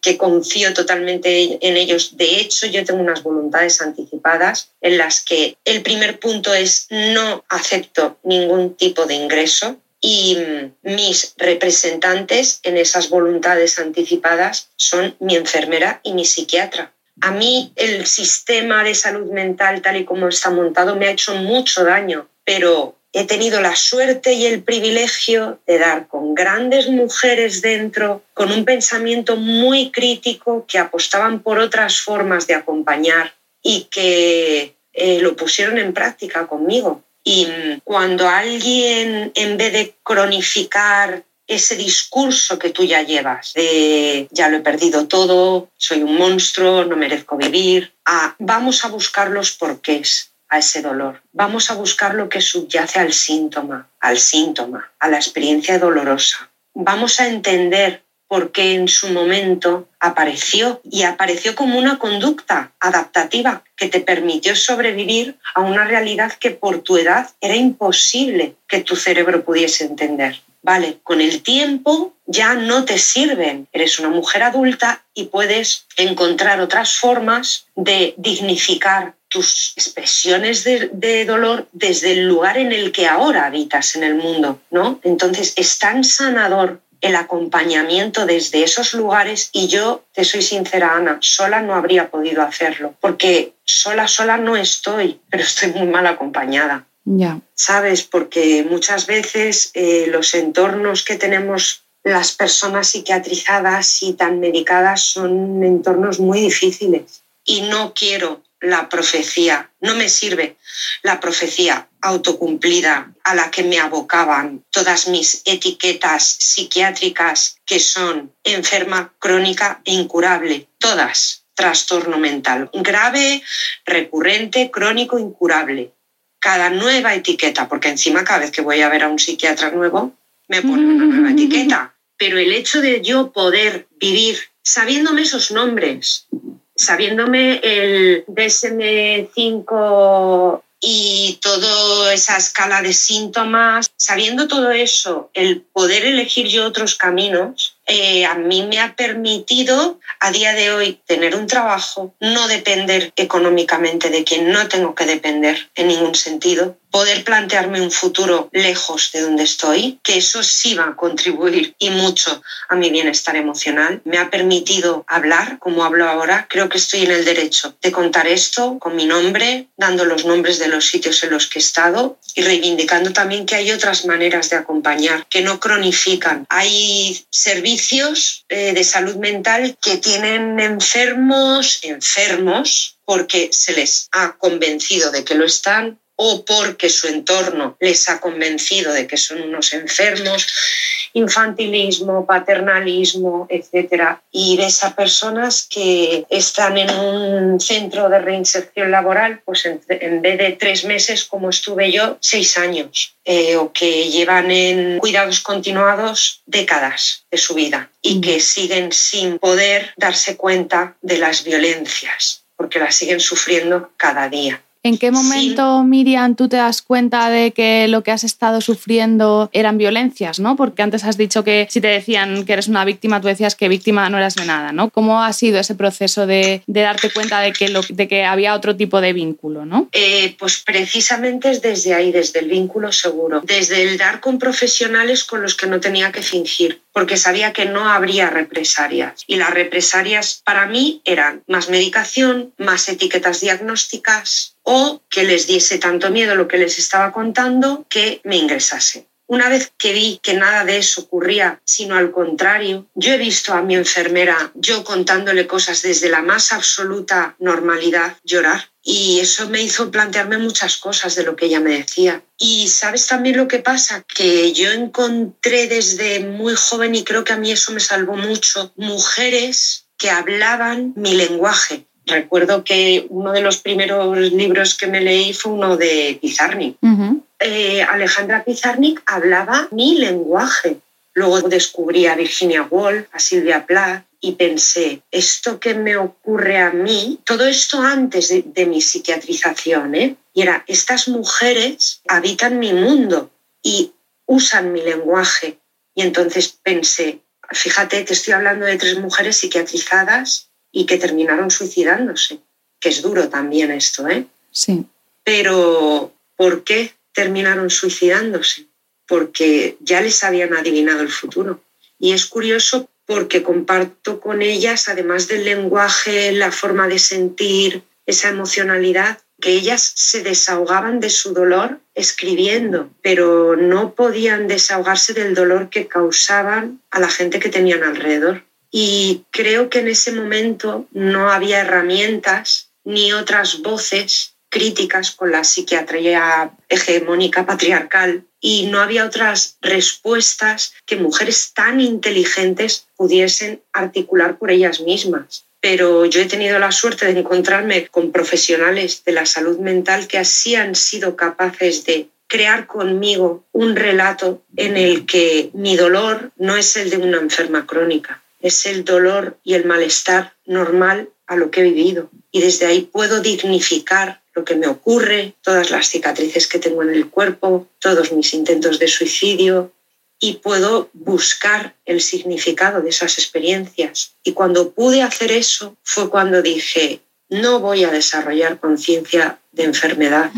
que confío totalmente en ellos. De hecho, yo tengo unas voluntades anticipadas en las que el primer punto es no acepto ningún tipo de ingreso y mis representantes en esas voluntades anticipadas son mi enfermera y mi psiquiatra. A mí el sistema de salud mental tal y como está montado me ha hecho mucho daño, pero he tenido la suerte y el privilegio de dar con grandes mujeres dentro, con un pensamiento muy crítico que apostaban por otras formas de acompañar y que eh, lo pusieron en práctica conmigo. Y cuando alguien, en vez de cronificar ese discurso que tú ya llevas, de ya lo he perdido todo, soy un monstruo, no merezco vivir, a vamos a buscar los porqués a ese dolor, vamos a buscar lo que subyace al síntoma, al síntoma, a la experiencia dolorosa. Vamos a entender porque en su momento apareció y apareció como una conducta adaptativa que te permitió sobrevivir a una realidad que por tu edad era imposible que tu cerebro pudiese entender. Vale, con el tiempo ya no te sirven. Eres una mujer adulta y puedes encontrar otras formas de dignificar tus expresiones de, dolor desde el lugar en el que ahora habitas en el mundo, ¿no? Entonces es tan sanador el acompañamiento desde esos lugares y yo, te soy sincera, Ana, sola no habría podido hacerlo, porque sola, sola no estoy, pero estoy muy mal acompañada. Ya. ¿Sabes? Porque muchas veces eh, los entornos que tenemos las personas psiquiatrizadas y tan medicadas son entornos muy difíciles y no quiero la profecía, no me sirve la profecía autocumplida a la que me abocaban todas mis etiquetas psiquiátricas que son enferma crónica e incurable, todas trastorno mental, grave, recurrente, crónico, incurable. Cada nueva etiqueta, porque encima cada vez que voy a ver a un psiquiatra nuevo, me pone una nueva etiqueta. Pero el hecho de yo poder vivir sabiéndome esos nombres, sabiéndome el DSM5 y toda esa escala de síntomas, sabiendo todo eso, el poder elegir yo otros caminos, eh, a mí me ha permitido a día de hoy tener un trabajo, no depender económicamente de quien no tengo que depender en ningún sentido, poder plantearme un futuro lejos de donde estoy, que eso sí va a contribuir y mucho a mi bienestar emocional. Me ha permitido hablar como hablo ahora. Creo que estoy en el derecho de contar esto con mi nombre, dando los nombres de los sitios en los que he estado y reivindicando también que hay otras maneras de acompañar, que no cronifican. Hay servicios eh, de salud mental que tienen enfermos, enfermos, porque se les ha convencido de que lo están o porque su entorno les ha convencido de que son unos enfermos, infantilismo, paternalismo, etc. Y ves a personas que están en un centro de reinserción laboral, pues en, vez de tres meses como estuve yo, seis años, eh, o que llevan en cuidados continuados décadas de su vida y que siguen sin poder darse cuenta de las violencias, porque las siguen sufriendo cada día. ¿En qué momento, Miriam, tú te das cuenta de que lo que has estado sufriendo eran violencias, ¿no? Porque antes has dicho que si te decían que eres una víctima, tú decías que víctima no eras de nada, ¿no? ¿Cómo ha sido ese proceso de, darte cuenta de que, de que había otro tipo de vínculo, ¿no? Eh, pues precisamente es desde ahí, desde el vínculo seguro, desde el dar con profesionales con los que no tenía que fingir porque sabía que no habría represalias. Y las represalias para mí eran más medicación, más etiquetas diagnósticas o que les diese tanto miedo lo que les estaba contando que me ingresase. Una vez que vi que nada de eso ocurría, sino al contrario, yo he visto a mi enfermera, yo contándole cosas desde la más absoluta normalidad, llorar. Y eso me hizo plantearme muchas cosas de lo que ella me decía. Y sabes también lo que pasa, que yo encontré desde muy joven, y creo que a mí eso me salvó mucho, mujeres que hablaban mi lenguaje. Recuerdo que uno de los primeros libros que me leí fue uno de Pizarnik. Eh, Alejandra Pizarnik hablaba mi lenguaje. Luego descubrí a Virginia Woolf, a Silvia Plath y pensé, esto que me ocurre a mí, todo esto antes de, mi psiquiatrización, ¿eh? y era, estas mujeres habitan mi mundo y usan mi lenguaje. Y entonces pensé, fíjate que estoy hablando de tres mujeres psiquiatrizadas y que terminaron suicidándose, que es duro también esto, ¿eh? Sí. Pero, ¿por qué? terminaron suicidándose porque ya les habían adivinado el futuro. Y es curioso porque comparto con ellas, además del lenguaje, la forma de sentir, esa emocionalidad, que ellas se desahogaban de su dolor escribiendo, pero no podían desahogarse del dolor que causaban a la gente que tenían alrededor. Y creo que en ese momento no había herramientas ni otras voces críticas con la psiquiatría hegemónica patriarcal y no había otras respuestas que mujeres tan inteligentes pudiesen articular por ellas mismas. Pero yo he tenido la suerte de encontrarme con profesionales de la salud mental que así han sido capaces de crear conmigo un relato en el que mi dolor no es el de una enferma crónica, es el dolor y el malestar normal a lo que he vivido. Y desde ahí puedo dignificar lo que me ocurre, todas las cicatrices que tengo en el cuerpo, todos mis intentos de suicidio y puedo buscar el significado de esas experiencias. Y cuando pude hacer eso fue cuando dije, no voy a desarrollar conciencia de enfermedad,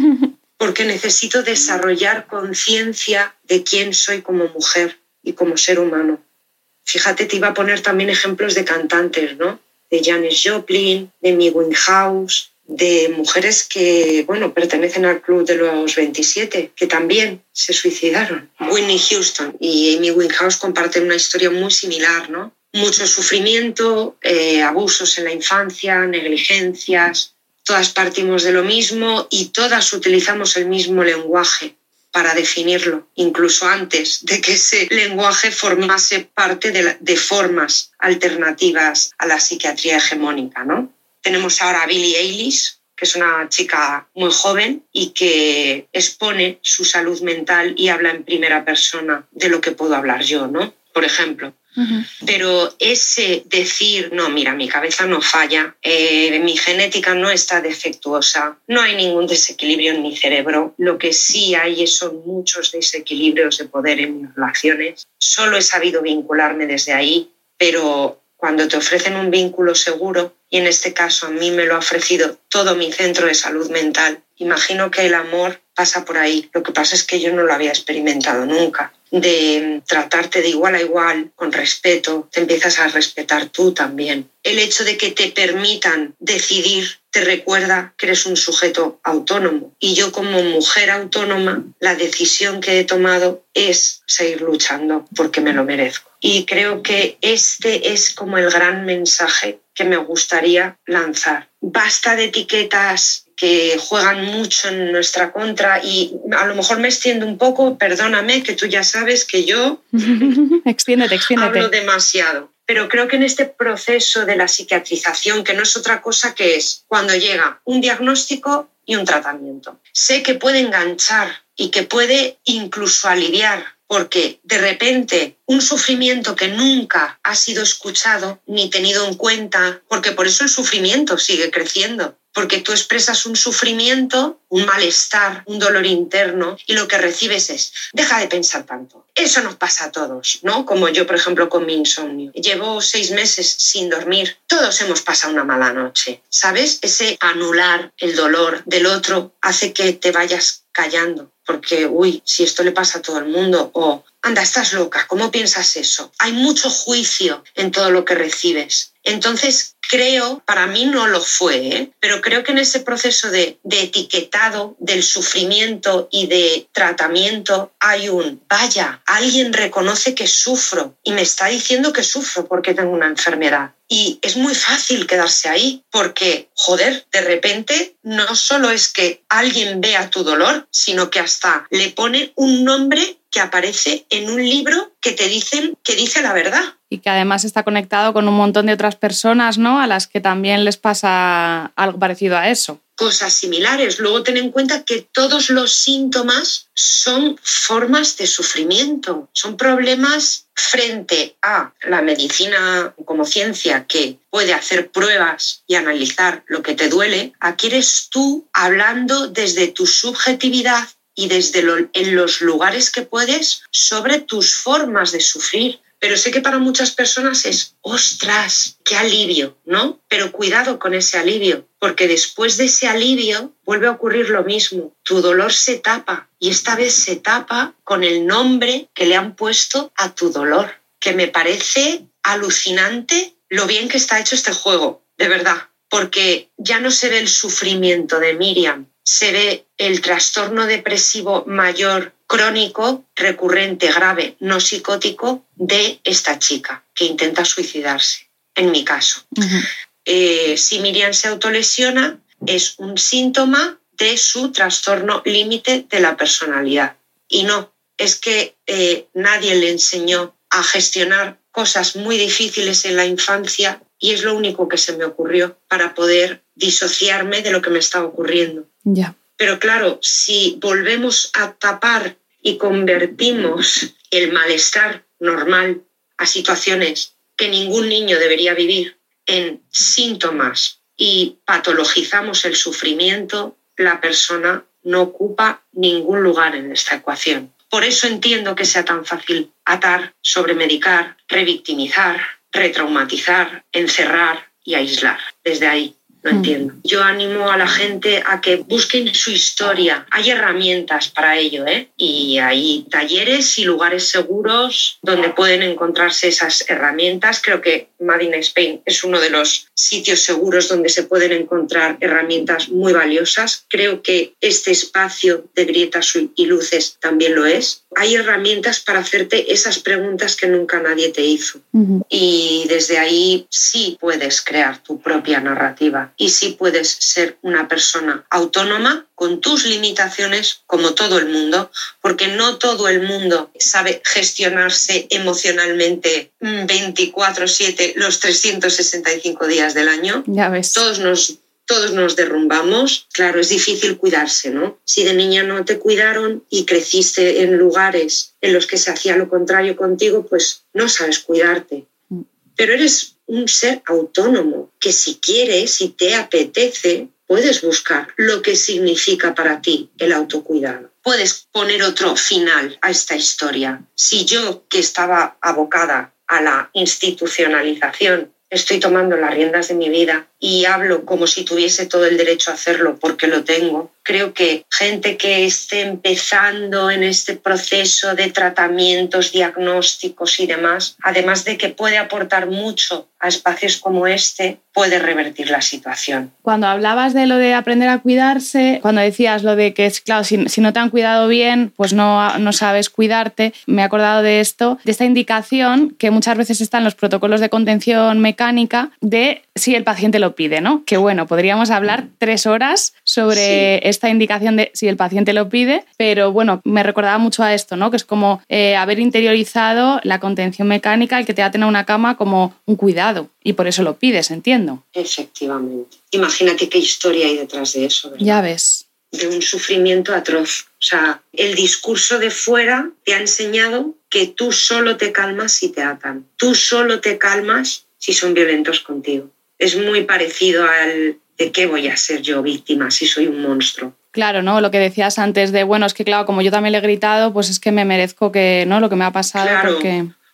[laughs] porque necesito desarrollar conciencia de quién soy como mujer y como ser humano. Fíjate, te iba a poner también ejemplos de cantantes, ¿no? De Janis Joplin, de Amy Winehouse, de mujeres que, bueno, pertenecen al club de los 27, que también se suicidaron. Whitney Houston y Amy Winehouse comparten una historia muy similar, ¿no? mucho sufrimiento, eh, abusos en la infancia, negligencias, todas partimos de lo mismo y todas utilizamos el mismo lenguaje para definirlo, incluso antes de que ese lenguaje formase parte de, formas alternativas a la psiquiatría hegemónica. ¿no? Tenemos ahora a Billie Eilish, que es una chica muy joven y que expone su salud mental y habla en primera persona de lo que puedo hablar yo, ¿no? Por ejemplo, pero ese decir, no, mira, mi cabeza no falla, eh, mi genética no está defectuosa, no hay ningún desequilibrio en mi cerebro, lo que sí hay son muchos desequilibrios de poder en mis relaciones. Solo he sabido vincularme desde ahí, pero cuando te ofrecen un vínculo seguro, y en este caso a mí me lo ha ofrecido todo mi centro de salud mental, imagino que el amor pasa por ahí. Lo que pasa es que yo no lo había experimentado nunca de tratarte de igual a igual, con respeto, te empiezas a respetar tú también. El hecho de que te permitan decidir te recuerda que eres un sujeto autónomo. Y yo como mujer autónoma, la decisión que he tomado es seguir luchando porque me lo merezco. Y creo que este es como el gran mensaje que me gustaría lanzar. Basta de etiquetas que juegan mucho en nuestra contra y a lo mejor me extiendo un poco, perdóname, que tú ya sabes que yo [laughs] extiéndete, extiéndete. hablo demasiado. Pero creo que en este proceso de la psiquiatrización, que no es otra cosa que es cuando llega un diagnóstico y un tratamiento, sé que puede enganchar y que puede incluso aliviar porque de repente un sufrimiento que nunca ha sido escuchado ni tenido en cuenta, porque por eso el sufrimiento sigue creciendo, porque tú expresas un sufrimiento, un malestar, un dolor interno y lo que recibes es, deja de pensar tanto. Eso nos pasa a todos, ¿no? Como yo, por ejemplo, con mi insomnio. Llevo seis meses sin dormir. Todos hemos pasado una mala noche, ¿sabes? Ese anular el dolor del otro hace que te vayas callando porque, uy, si esto le pasa a todo el mundo, o anda, estás loca, ¿cómo piensas eso? Hay mucho juicio en todo lo que recibes. Entonces, creo, para mí no lo fue, ¿eh? pero creo que en ese proceso de, de, etiquetado del sufrimiento y de tratamiento hay un, vaya, alguien reconoce que sufro y me está diciendo que sufro porque tengo una enfermedad. Y es muy fácil quedarse ahí porque, joder, de repente no solo es que alguien vea tu dolor, sino que hasta le pone un nombre que aparece en un libro que te dicen que dice la verdad. Y que además está conectado con un montón de otras personas, ¿no? A las que también les pasa algo parecido a eso cosas similares. Luego ten en cuenta que todos los síntomas son formas de sufrimiento, son problemas frente a la medicina como ciencia que puede hacer pruebas y analizar lo que te duele. Aquí eres tú hablando desde tu subjetividad y desde en los lugares que puedes sobre tus formas de sufrir. Pero sé que para muchas personas es, ostras, qué alivio, ¿no? Pero cuidado con ese alivio, porque después de ese alivio vuelve a ocurrir lo mismo. Tu dolor se tapa y esta vez se tapa con el nombre que le han puesto a tu dolor, que me parece alucinante lo bien que está hecho este juego, de verdad, porque ya no se ve el sufrimiento de Miriam, se ve el trastorno depresivo mayor crónico, recurrente, grave, no psicótico de esta chica que intenta suicidarse, en mi caso. Eh, si Miriam se autolesiona, es un síntoma de su trastorno límite de la personalidad. Y no, es que eh, nadie le enseñó a gestionar cosas muy difíciles en la infancia y es lo único que se me ocurrió para poder disociarme de lo que me estaba ocurriendo. Pero claro, si volvemos a tapar y convertimos el malestar normal a situaciones que ningún niño debería vivir en síntomas y patologizamos el sufrimiento, la persona no ocupa ningún lugar en esta ecuación. Por eso entiendo que sea tan fácil atar, sobremedicar, revictimizar, retraumatizar, encerrar y aislar. Desde ahí. No entiendo. Yo animo a la gente a que busquen su historia. Hay herramientas para ello, ¿eh? Y hay talleres y lugares seguros donde pueden encontrarse esas herramientas. Creo que Made in Spain es uno de los sitios seguros donde se pueden encontrar herramientas muy valiosas. Creo que este espacio de grietas y luces también lo es. Hay herramientas para hacerte esas preguntas que nunca nadie te hizo. Y desde ahí sí puedes crear tu propia narrativa y sí puedes ser una persona autónoma con tus limitaciones como todo el mundo, porque no todo el mundo sabe gestionarse emocionalmente 24/7 los 365 días del año. Ya ves. Todos nos todos nos derrumbamos, claro, es difícil cuidarse, ¿no? Si de niña no te cuidaron y creciste en lugares en los que se hacía lo contrario contigo, pues no sabes cuidarte. Mm. Pero eres un ser autónomo que si quieres, si te apetece, puedes buscar lo que significa para ti el autocuidado. Puedes poner otro final a esta historia. Si yo, que estaba abocada a la institucionalización, estoy tomando las riendas de mi vida y hablo como si tuviese todo el derecho a hacerlo porque lo tengo, creo que gente que esté empezando en este proceso de tratamientos, diagnósticos y demás, además de que puede aportar mucho a espacios como este, puede revertir la situación. Cuando hablabas de lo de aprender a cuidarse, cuando decías lo de que, es claro, si, no te han cuidado bien, pues no, no sabes cuidarte, me he acordado de esto, de esta indicación que muchas veces está en los protocolos de contención mecánica de si el paciente lo pide, ¿no? Que bueno, podríamos hablar tres horas sobre esta indicación de si el paciente lo pide, pero bueno, me recordaba mucho a esto, ¿no? Que es como eh, haber interiorizado la contención mecánica, el que te aten a una cama como un cuidado y por eso lo pides, entiendo. Efectivamente. Imagínate qué historia hay detrás de eso. Ya ves. De un sufrimiento atroz. O sea, el discurso de fuera te ha enseñado que tú solo te calmas si te atan. Tú solo te calmas si son violentos contigo es muy parecido al de qué voy a ser yo víctima si soy un monstruo. Claro, ¿no? Lo que decías antes de, bueno, es que claro, como yo también le he gritado, pues es que me merezco que, ¿no? Lo que me ha pasado. Claro,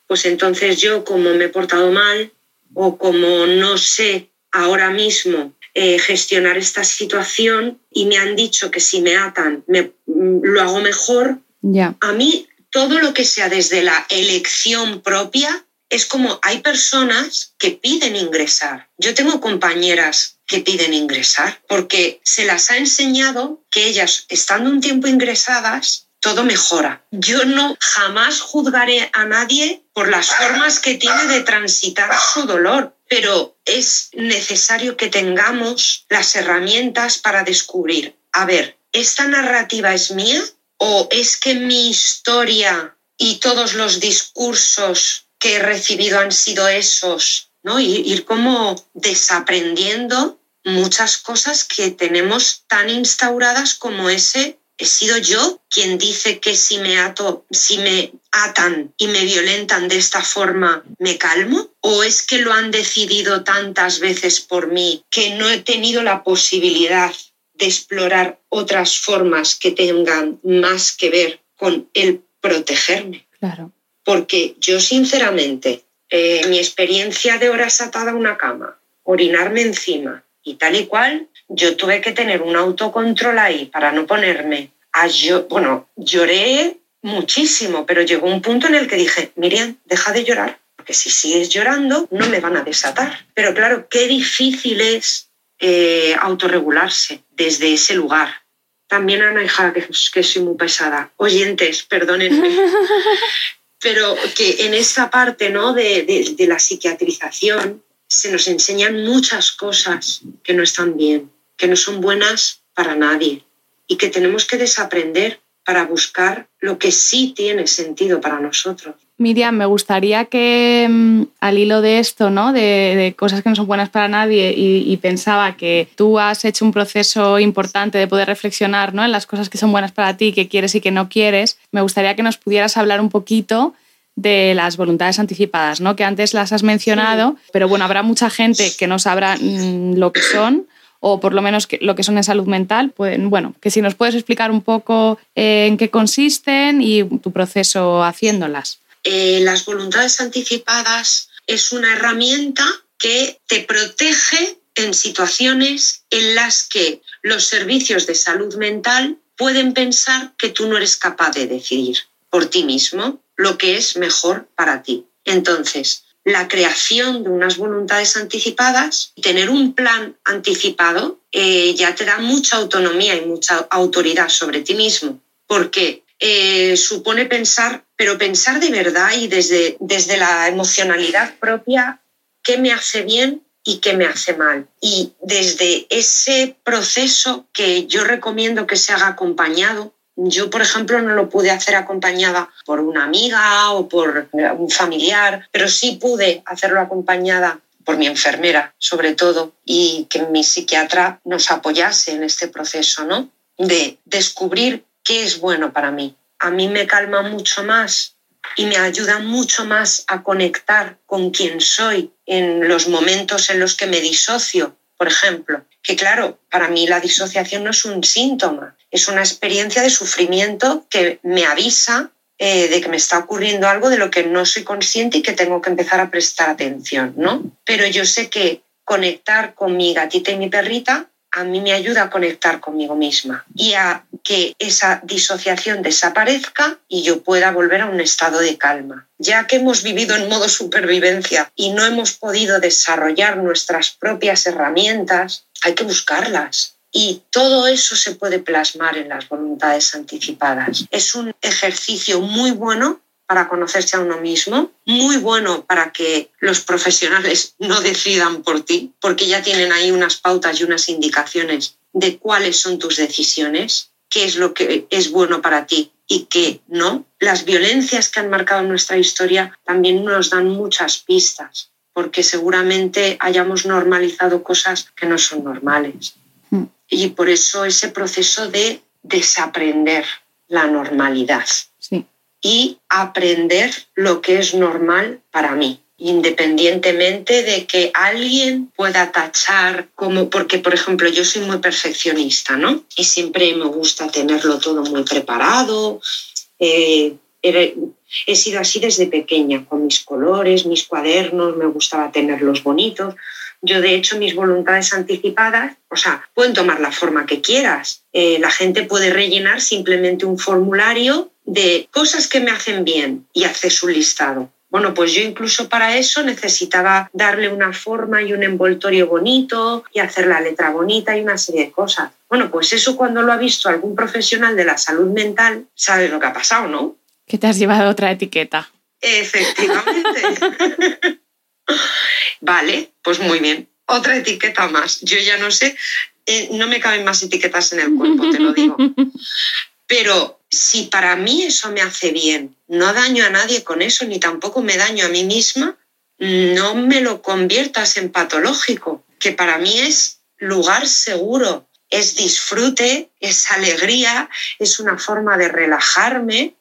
pues entonces yo como me he portado mal o como no sé ahora mismo eh, gestionar esta situación y me han dicho que si me atan me, mm, lo hago mejor, ya. a mí todo lo que sea desde la elección propia es como hay personas que piden ingresar. Yo tengo compañeras que piden ingresar porque se las ha enseñado que ellas, estando un tiempo ingresadas, todo mejora. Yo no jamás juzgaré a nadie por las formas que tiene de transitar su dolor, pero es necesario que tengamos las herramientas para descubrir, a ver, ¿esta narrativa es mía o es que mi historia y todos los discursos que he recibido han sido esos, ¿no? Ir, como desaprendiendo muchas cosas que tenemos tan instauradas como ese he sido yo quien dice que si me ato, si me atan y me violentan de esta forma, me calmo? ¿O es que lo han decidido tantas veces por mí que no he tenido la posibilidad de explorar otras formas que tengan más que ver con el protegerme? Claro porque yo sinceramente, eh, mi experiencia de horas atada a una cama, orinarme encima y tal y cual, yo tuve que tener un autocontrol ahí para no ponerme a yo, bueno, lloré muchísimo, pero llegó un punto en el que dije, Miriam, deja de llorar, porque si sigues llorando no me van a desatar. Pero claro, qué difícil es eh, autorregularse desde ese lugar. También Ana, hija, que, que soy muy pesada. Oyentes, perdónenme. [laughs] pero que en esa parte ¿no? de, de, la psiquiatrización se nos enseñan muchas cosas que no están bien, que no son buenas para nadie y que tenemos que desaprender para buscar lo que sí tiene sentido para nosotros. Miriam, me gustaría que mm, al hilo de esto, ¿no? De, cosas que no son buenas para nadie y, pensaba que tú has hecho un proceso importante de poder reflexionar ¿no? en las cosas que son buenas para ti, que quieres y que no quieres, me gustaría que nos pudieras hablar un poquito de las voluntades anticipadas, ¿no? que antes las has mencionado, pero bueno, habrá mucha gente que no sabrá mm, lo que son o por lo menos lo que son en salud mental. bueno, que si nos puedes explicar un poco eh, en qué consisten y tu proceso haciéndolas. Eh, las voluntades anticipadas es una herramienta que te protege en situaciones en las que los servicios de salud mental pueden pensar que tú no eres capaz de decidir por ti mismo lo que es mejor para ti. Entonces, la creación de unas voluntades anticipadas, tener un plan anticipado, eh, ya te da mucha autonomía y mucha autoridad sobre ti mismo, porque eh, supone pensar, pero pensar de verdad y desde, desde la emocionalidad propia, qué me hace bien y qué me hace mal. Y desde ese proceso que yo recomiendo que se haga acompañado, yo, por ejemplo, no lo pude hacer acompañada por una amiga o por un familiar, pero sí pude hacerlo acompañada por mi enfermera, sobre todo, y que mi psiquiatra nos apoyase en este proceso, ¿no? De descubrir qué es bueno para mí. A mí me calma mucho más y me ayuda mucho más a conectar con quien soy en los momentos en los que me disocio, por ejemplo. Que claro, para mí la disociación no es un síntoma, es una experiencia de sufrimiento que me avisa eh, de que me está ocurriendo algo de lo que no soy consciente y que tengo que empezar a prestar atención, ¿no? Pero yo sé que conectar con mi gatita y mi perrita a mí me ayuda a conectar conmigo misma y a que esa disociación desaparezca y yo pueda volver a un estado de calma. Ya que hemos vivido en modo supervivencia y no hemos podido desarrollar nuestras propias herramientas, hay que buscarlas. Y todo eso se puede plasmar en las voluntades anticipadas. Es un ejercicio muy bueno para conocerse a uno mismo, muy bueno para que los profesionales [laughs] no decidan por ti, porque ya tienen ahí unas pautas y unas indicaciones de cuáles son tus decisiones, qué es lo que es bueno para ti y qué no. Las violencias que han marcado nuestra historia también nos dan muchas pistas, porque seguramente hayamos normalizado cosas que no son normales. Hmm. Y por eso ese proceso de desaprender la normalidad y aprender lo que es normal para mí independientemente de que alguien pueda tachar como, porque por ejemplo yo soy muy perfeccionista, ¿no? Y siempre me gusta tenerlo todo muy preparado. Eh, he sido así desde pequeña, con mis colores, mis cuadernos, me gustaba tenerlos bonitos. Yo, de hecho, mis voluntades anticipadas, o sea, pueden tomar la forma que quieras. Eh, la gente puede rellenar simplemente un formulario de cosas que me hacen bien y hace su listado. Bueno, pues yo incluso para eso necesitaba darle una forma y un envoltorio bonito y hacer la letra bonita y una serie de cosas. Bueno, pues eso cuando lo ha visto algún profesional de la salud mental, sabe lo que ha pasado, ¿no? Que te has llevado otra etiqueta. Efectivamente. [laughs] vale, pues muy bien. Otra etiqueta más. Yo ya no sé, eh, no me caben más etiquetas en el cuerpo, te lo digo. [laughs] Pero si para mí eso me hace bien, no daño a nadie con eso, ni tampoco me daño a mí misma, no me lo conviertas en patológico, que para mí es lugar seguro, es disfrute, es alegría, es una forma de relajarme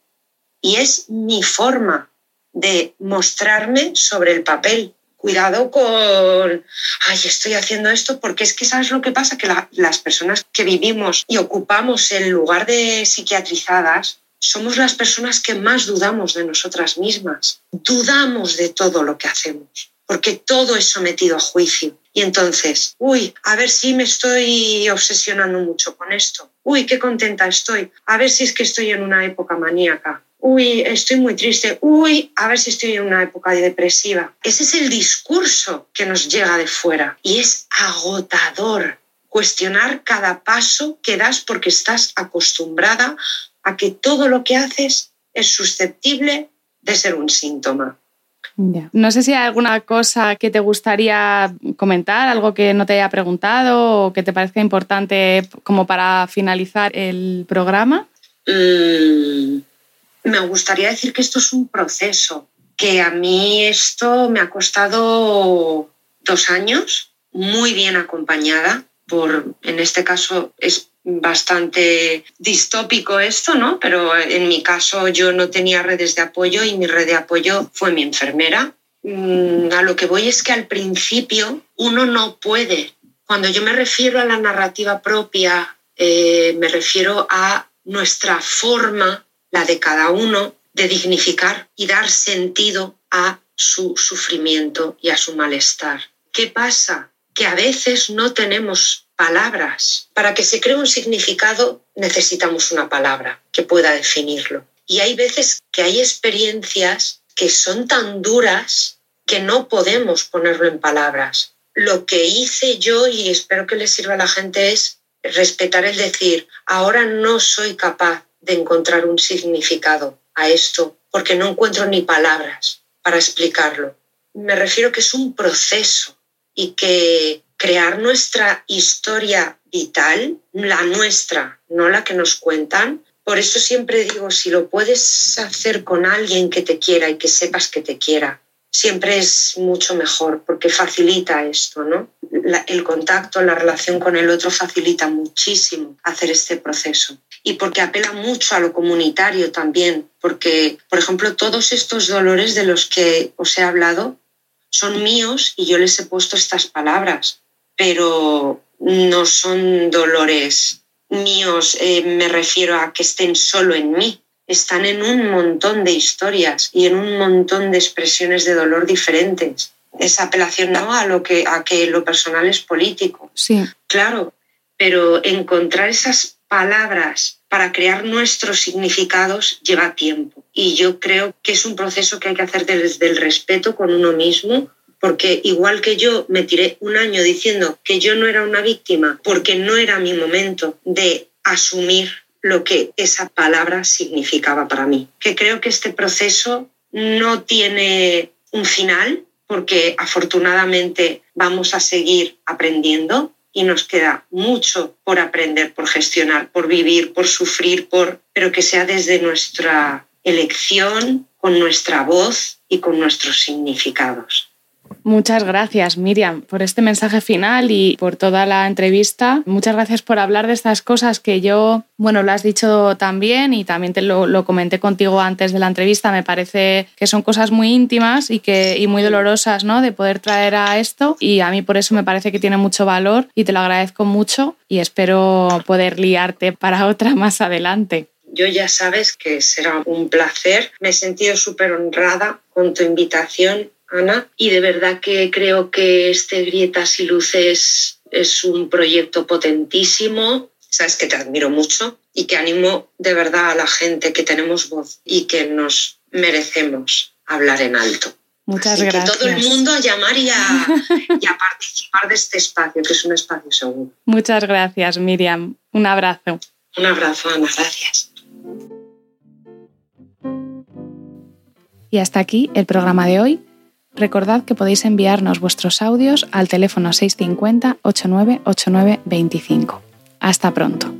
y es mi forma de mostrarme sobre el papel cuidado con, ay, estoy haciendo esto, porque es que sabes lo que pasa, que las personas que vivimos y ocupamos el lugar de psiquiatrizadas, somos las personas que más dudamos de nosotras mismas, dudamos de todo lo que hacemos, porque todo es sometido a juicio. Y entonces, uy, a ver si me estoy obsesionando mucho con esto. Uy, qué contenta estoy. A ver si es que estoy en una época maníaca uy, estoy muy triste, uy, a ver si estoy en una época depresiva. Ese es el discurso que nos llega de fuera y es agotador cuestionar cada paso que das porque estás acostumbrada a que todo lo que haces es susceptible de ser un síntoma. No sé si hay alguna cosa que te gustaría comentar, algo que no te haya preguntado o que te parezca importante como para finalizar el programa. Mm, me gustaría decir que esto es un proceso, que a mí esto me ha costado dos años, muy bien acompañada por, en este caso es bastante distópico esto, ¿no? Pero en mi caso yo no tenía redes de apoyo y mi red de apoyo fue mi enfermera. Mm, a lo que voy es que al principio uno no puede. Cuando yo me refiero a la narrativa propia, eh, me refiero a nuestra forma la de cada uno, de dignificar y dar sentido a su sufrimiento y a su malestar. ¿Qué pasa? que a veces no tenemos palabras. Para que se cree un significado necesitamos una palabra que pueda definirlo. Y hay veces que hay experiencias que son tan duras que no podemos ponerlo en palabras. Lo que hice yo, y espero que le sirva a la gente, es respetar el decir, ahora no soy capaz de encontrar un significado a esto porque no encuentro ni palabras para explicarlo. Me refiero que es un proceso y que crear nuestra historia vital, la nuestra, no la que nos cuentan. Por eso siempre digo, si lo puedes hacer con alguien que te quiera y que sepas que te quiera, siempre es mucho mejor porque facilita esto, ¿no? el contacto, la relación con el otro facilita muchísimo hacer este proceso. Y porque apela mucho a lo comunitario también, porque, por ejemplo, todos estos dolores de los que os he hablado son míos y yo les he puesto estas palabras, pero no son dolores míos, eh, me refiero a que estén solo en mí, están en un montón de historias y en un montón de expresiones de dolor diferentes. Esa apelación no a lo que a que lo personal es político. Sí. Claro, pero encontrar esas palabras para crear nuestros significados lleva tiempo. Y yo creo que es un proceso que hay que hacer desde el respeto con uno mismo, porque igual que yo me tiré un año diciendo que yo no era una víctima, porque no era mi momento de asumir lo que esa palabra significaba para mí. Que creo que este proceso no tiene un final, porque afortunadamente vamos a seguir aprendiendo y nos queda mucho por aprender, por gestionar, por vivir, por sufrir, por pero que sea desde nuestra elección, con nuestra voz y con nuestros significados. Muchas gracias, Miriam, por este mensaje final y por toda la entrevista. Muchas gracias por hablar de estas cosas que yo, bueno, lo has dicho también y también te lo, comenté contigo antes de la entrevista. Me parece que son cosas muy íntimas y, que, y muy dolorosas, ¿no? De poder traer a esto y a mí por eso me parece que tiene mucho valor y te lo agradezco mucho y espero poder liarte para otra [laughs] más adelante. Yo ya sabes que será un placer. Me he sentido súper honrada con tu invitación Ana, y de verdad que creo que este Grietas y Luces es un proyecto potentísimo. Sabes que te admiro mucho y que animo de verdad a la gente que tenemos voz y que nos merecemos hablar en alto. Muchas gracias. Que todo el mundo a llamar y a, [laughs] y a participar de este espacio, que es un espacio seguro. Muchas gracias, Miriam. Un abrazo. Un abrazo, Ana. Gracias. Y hasta aquí el programa de hoy. Recordad que podéis enviarnos vuestros audios al teléfono 650 898925. Hasta pronto.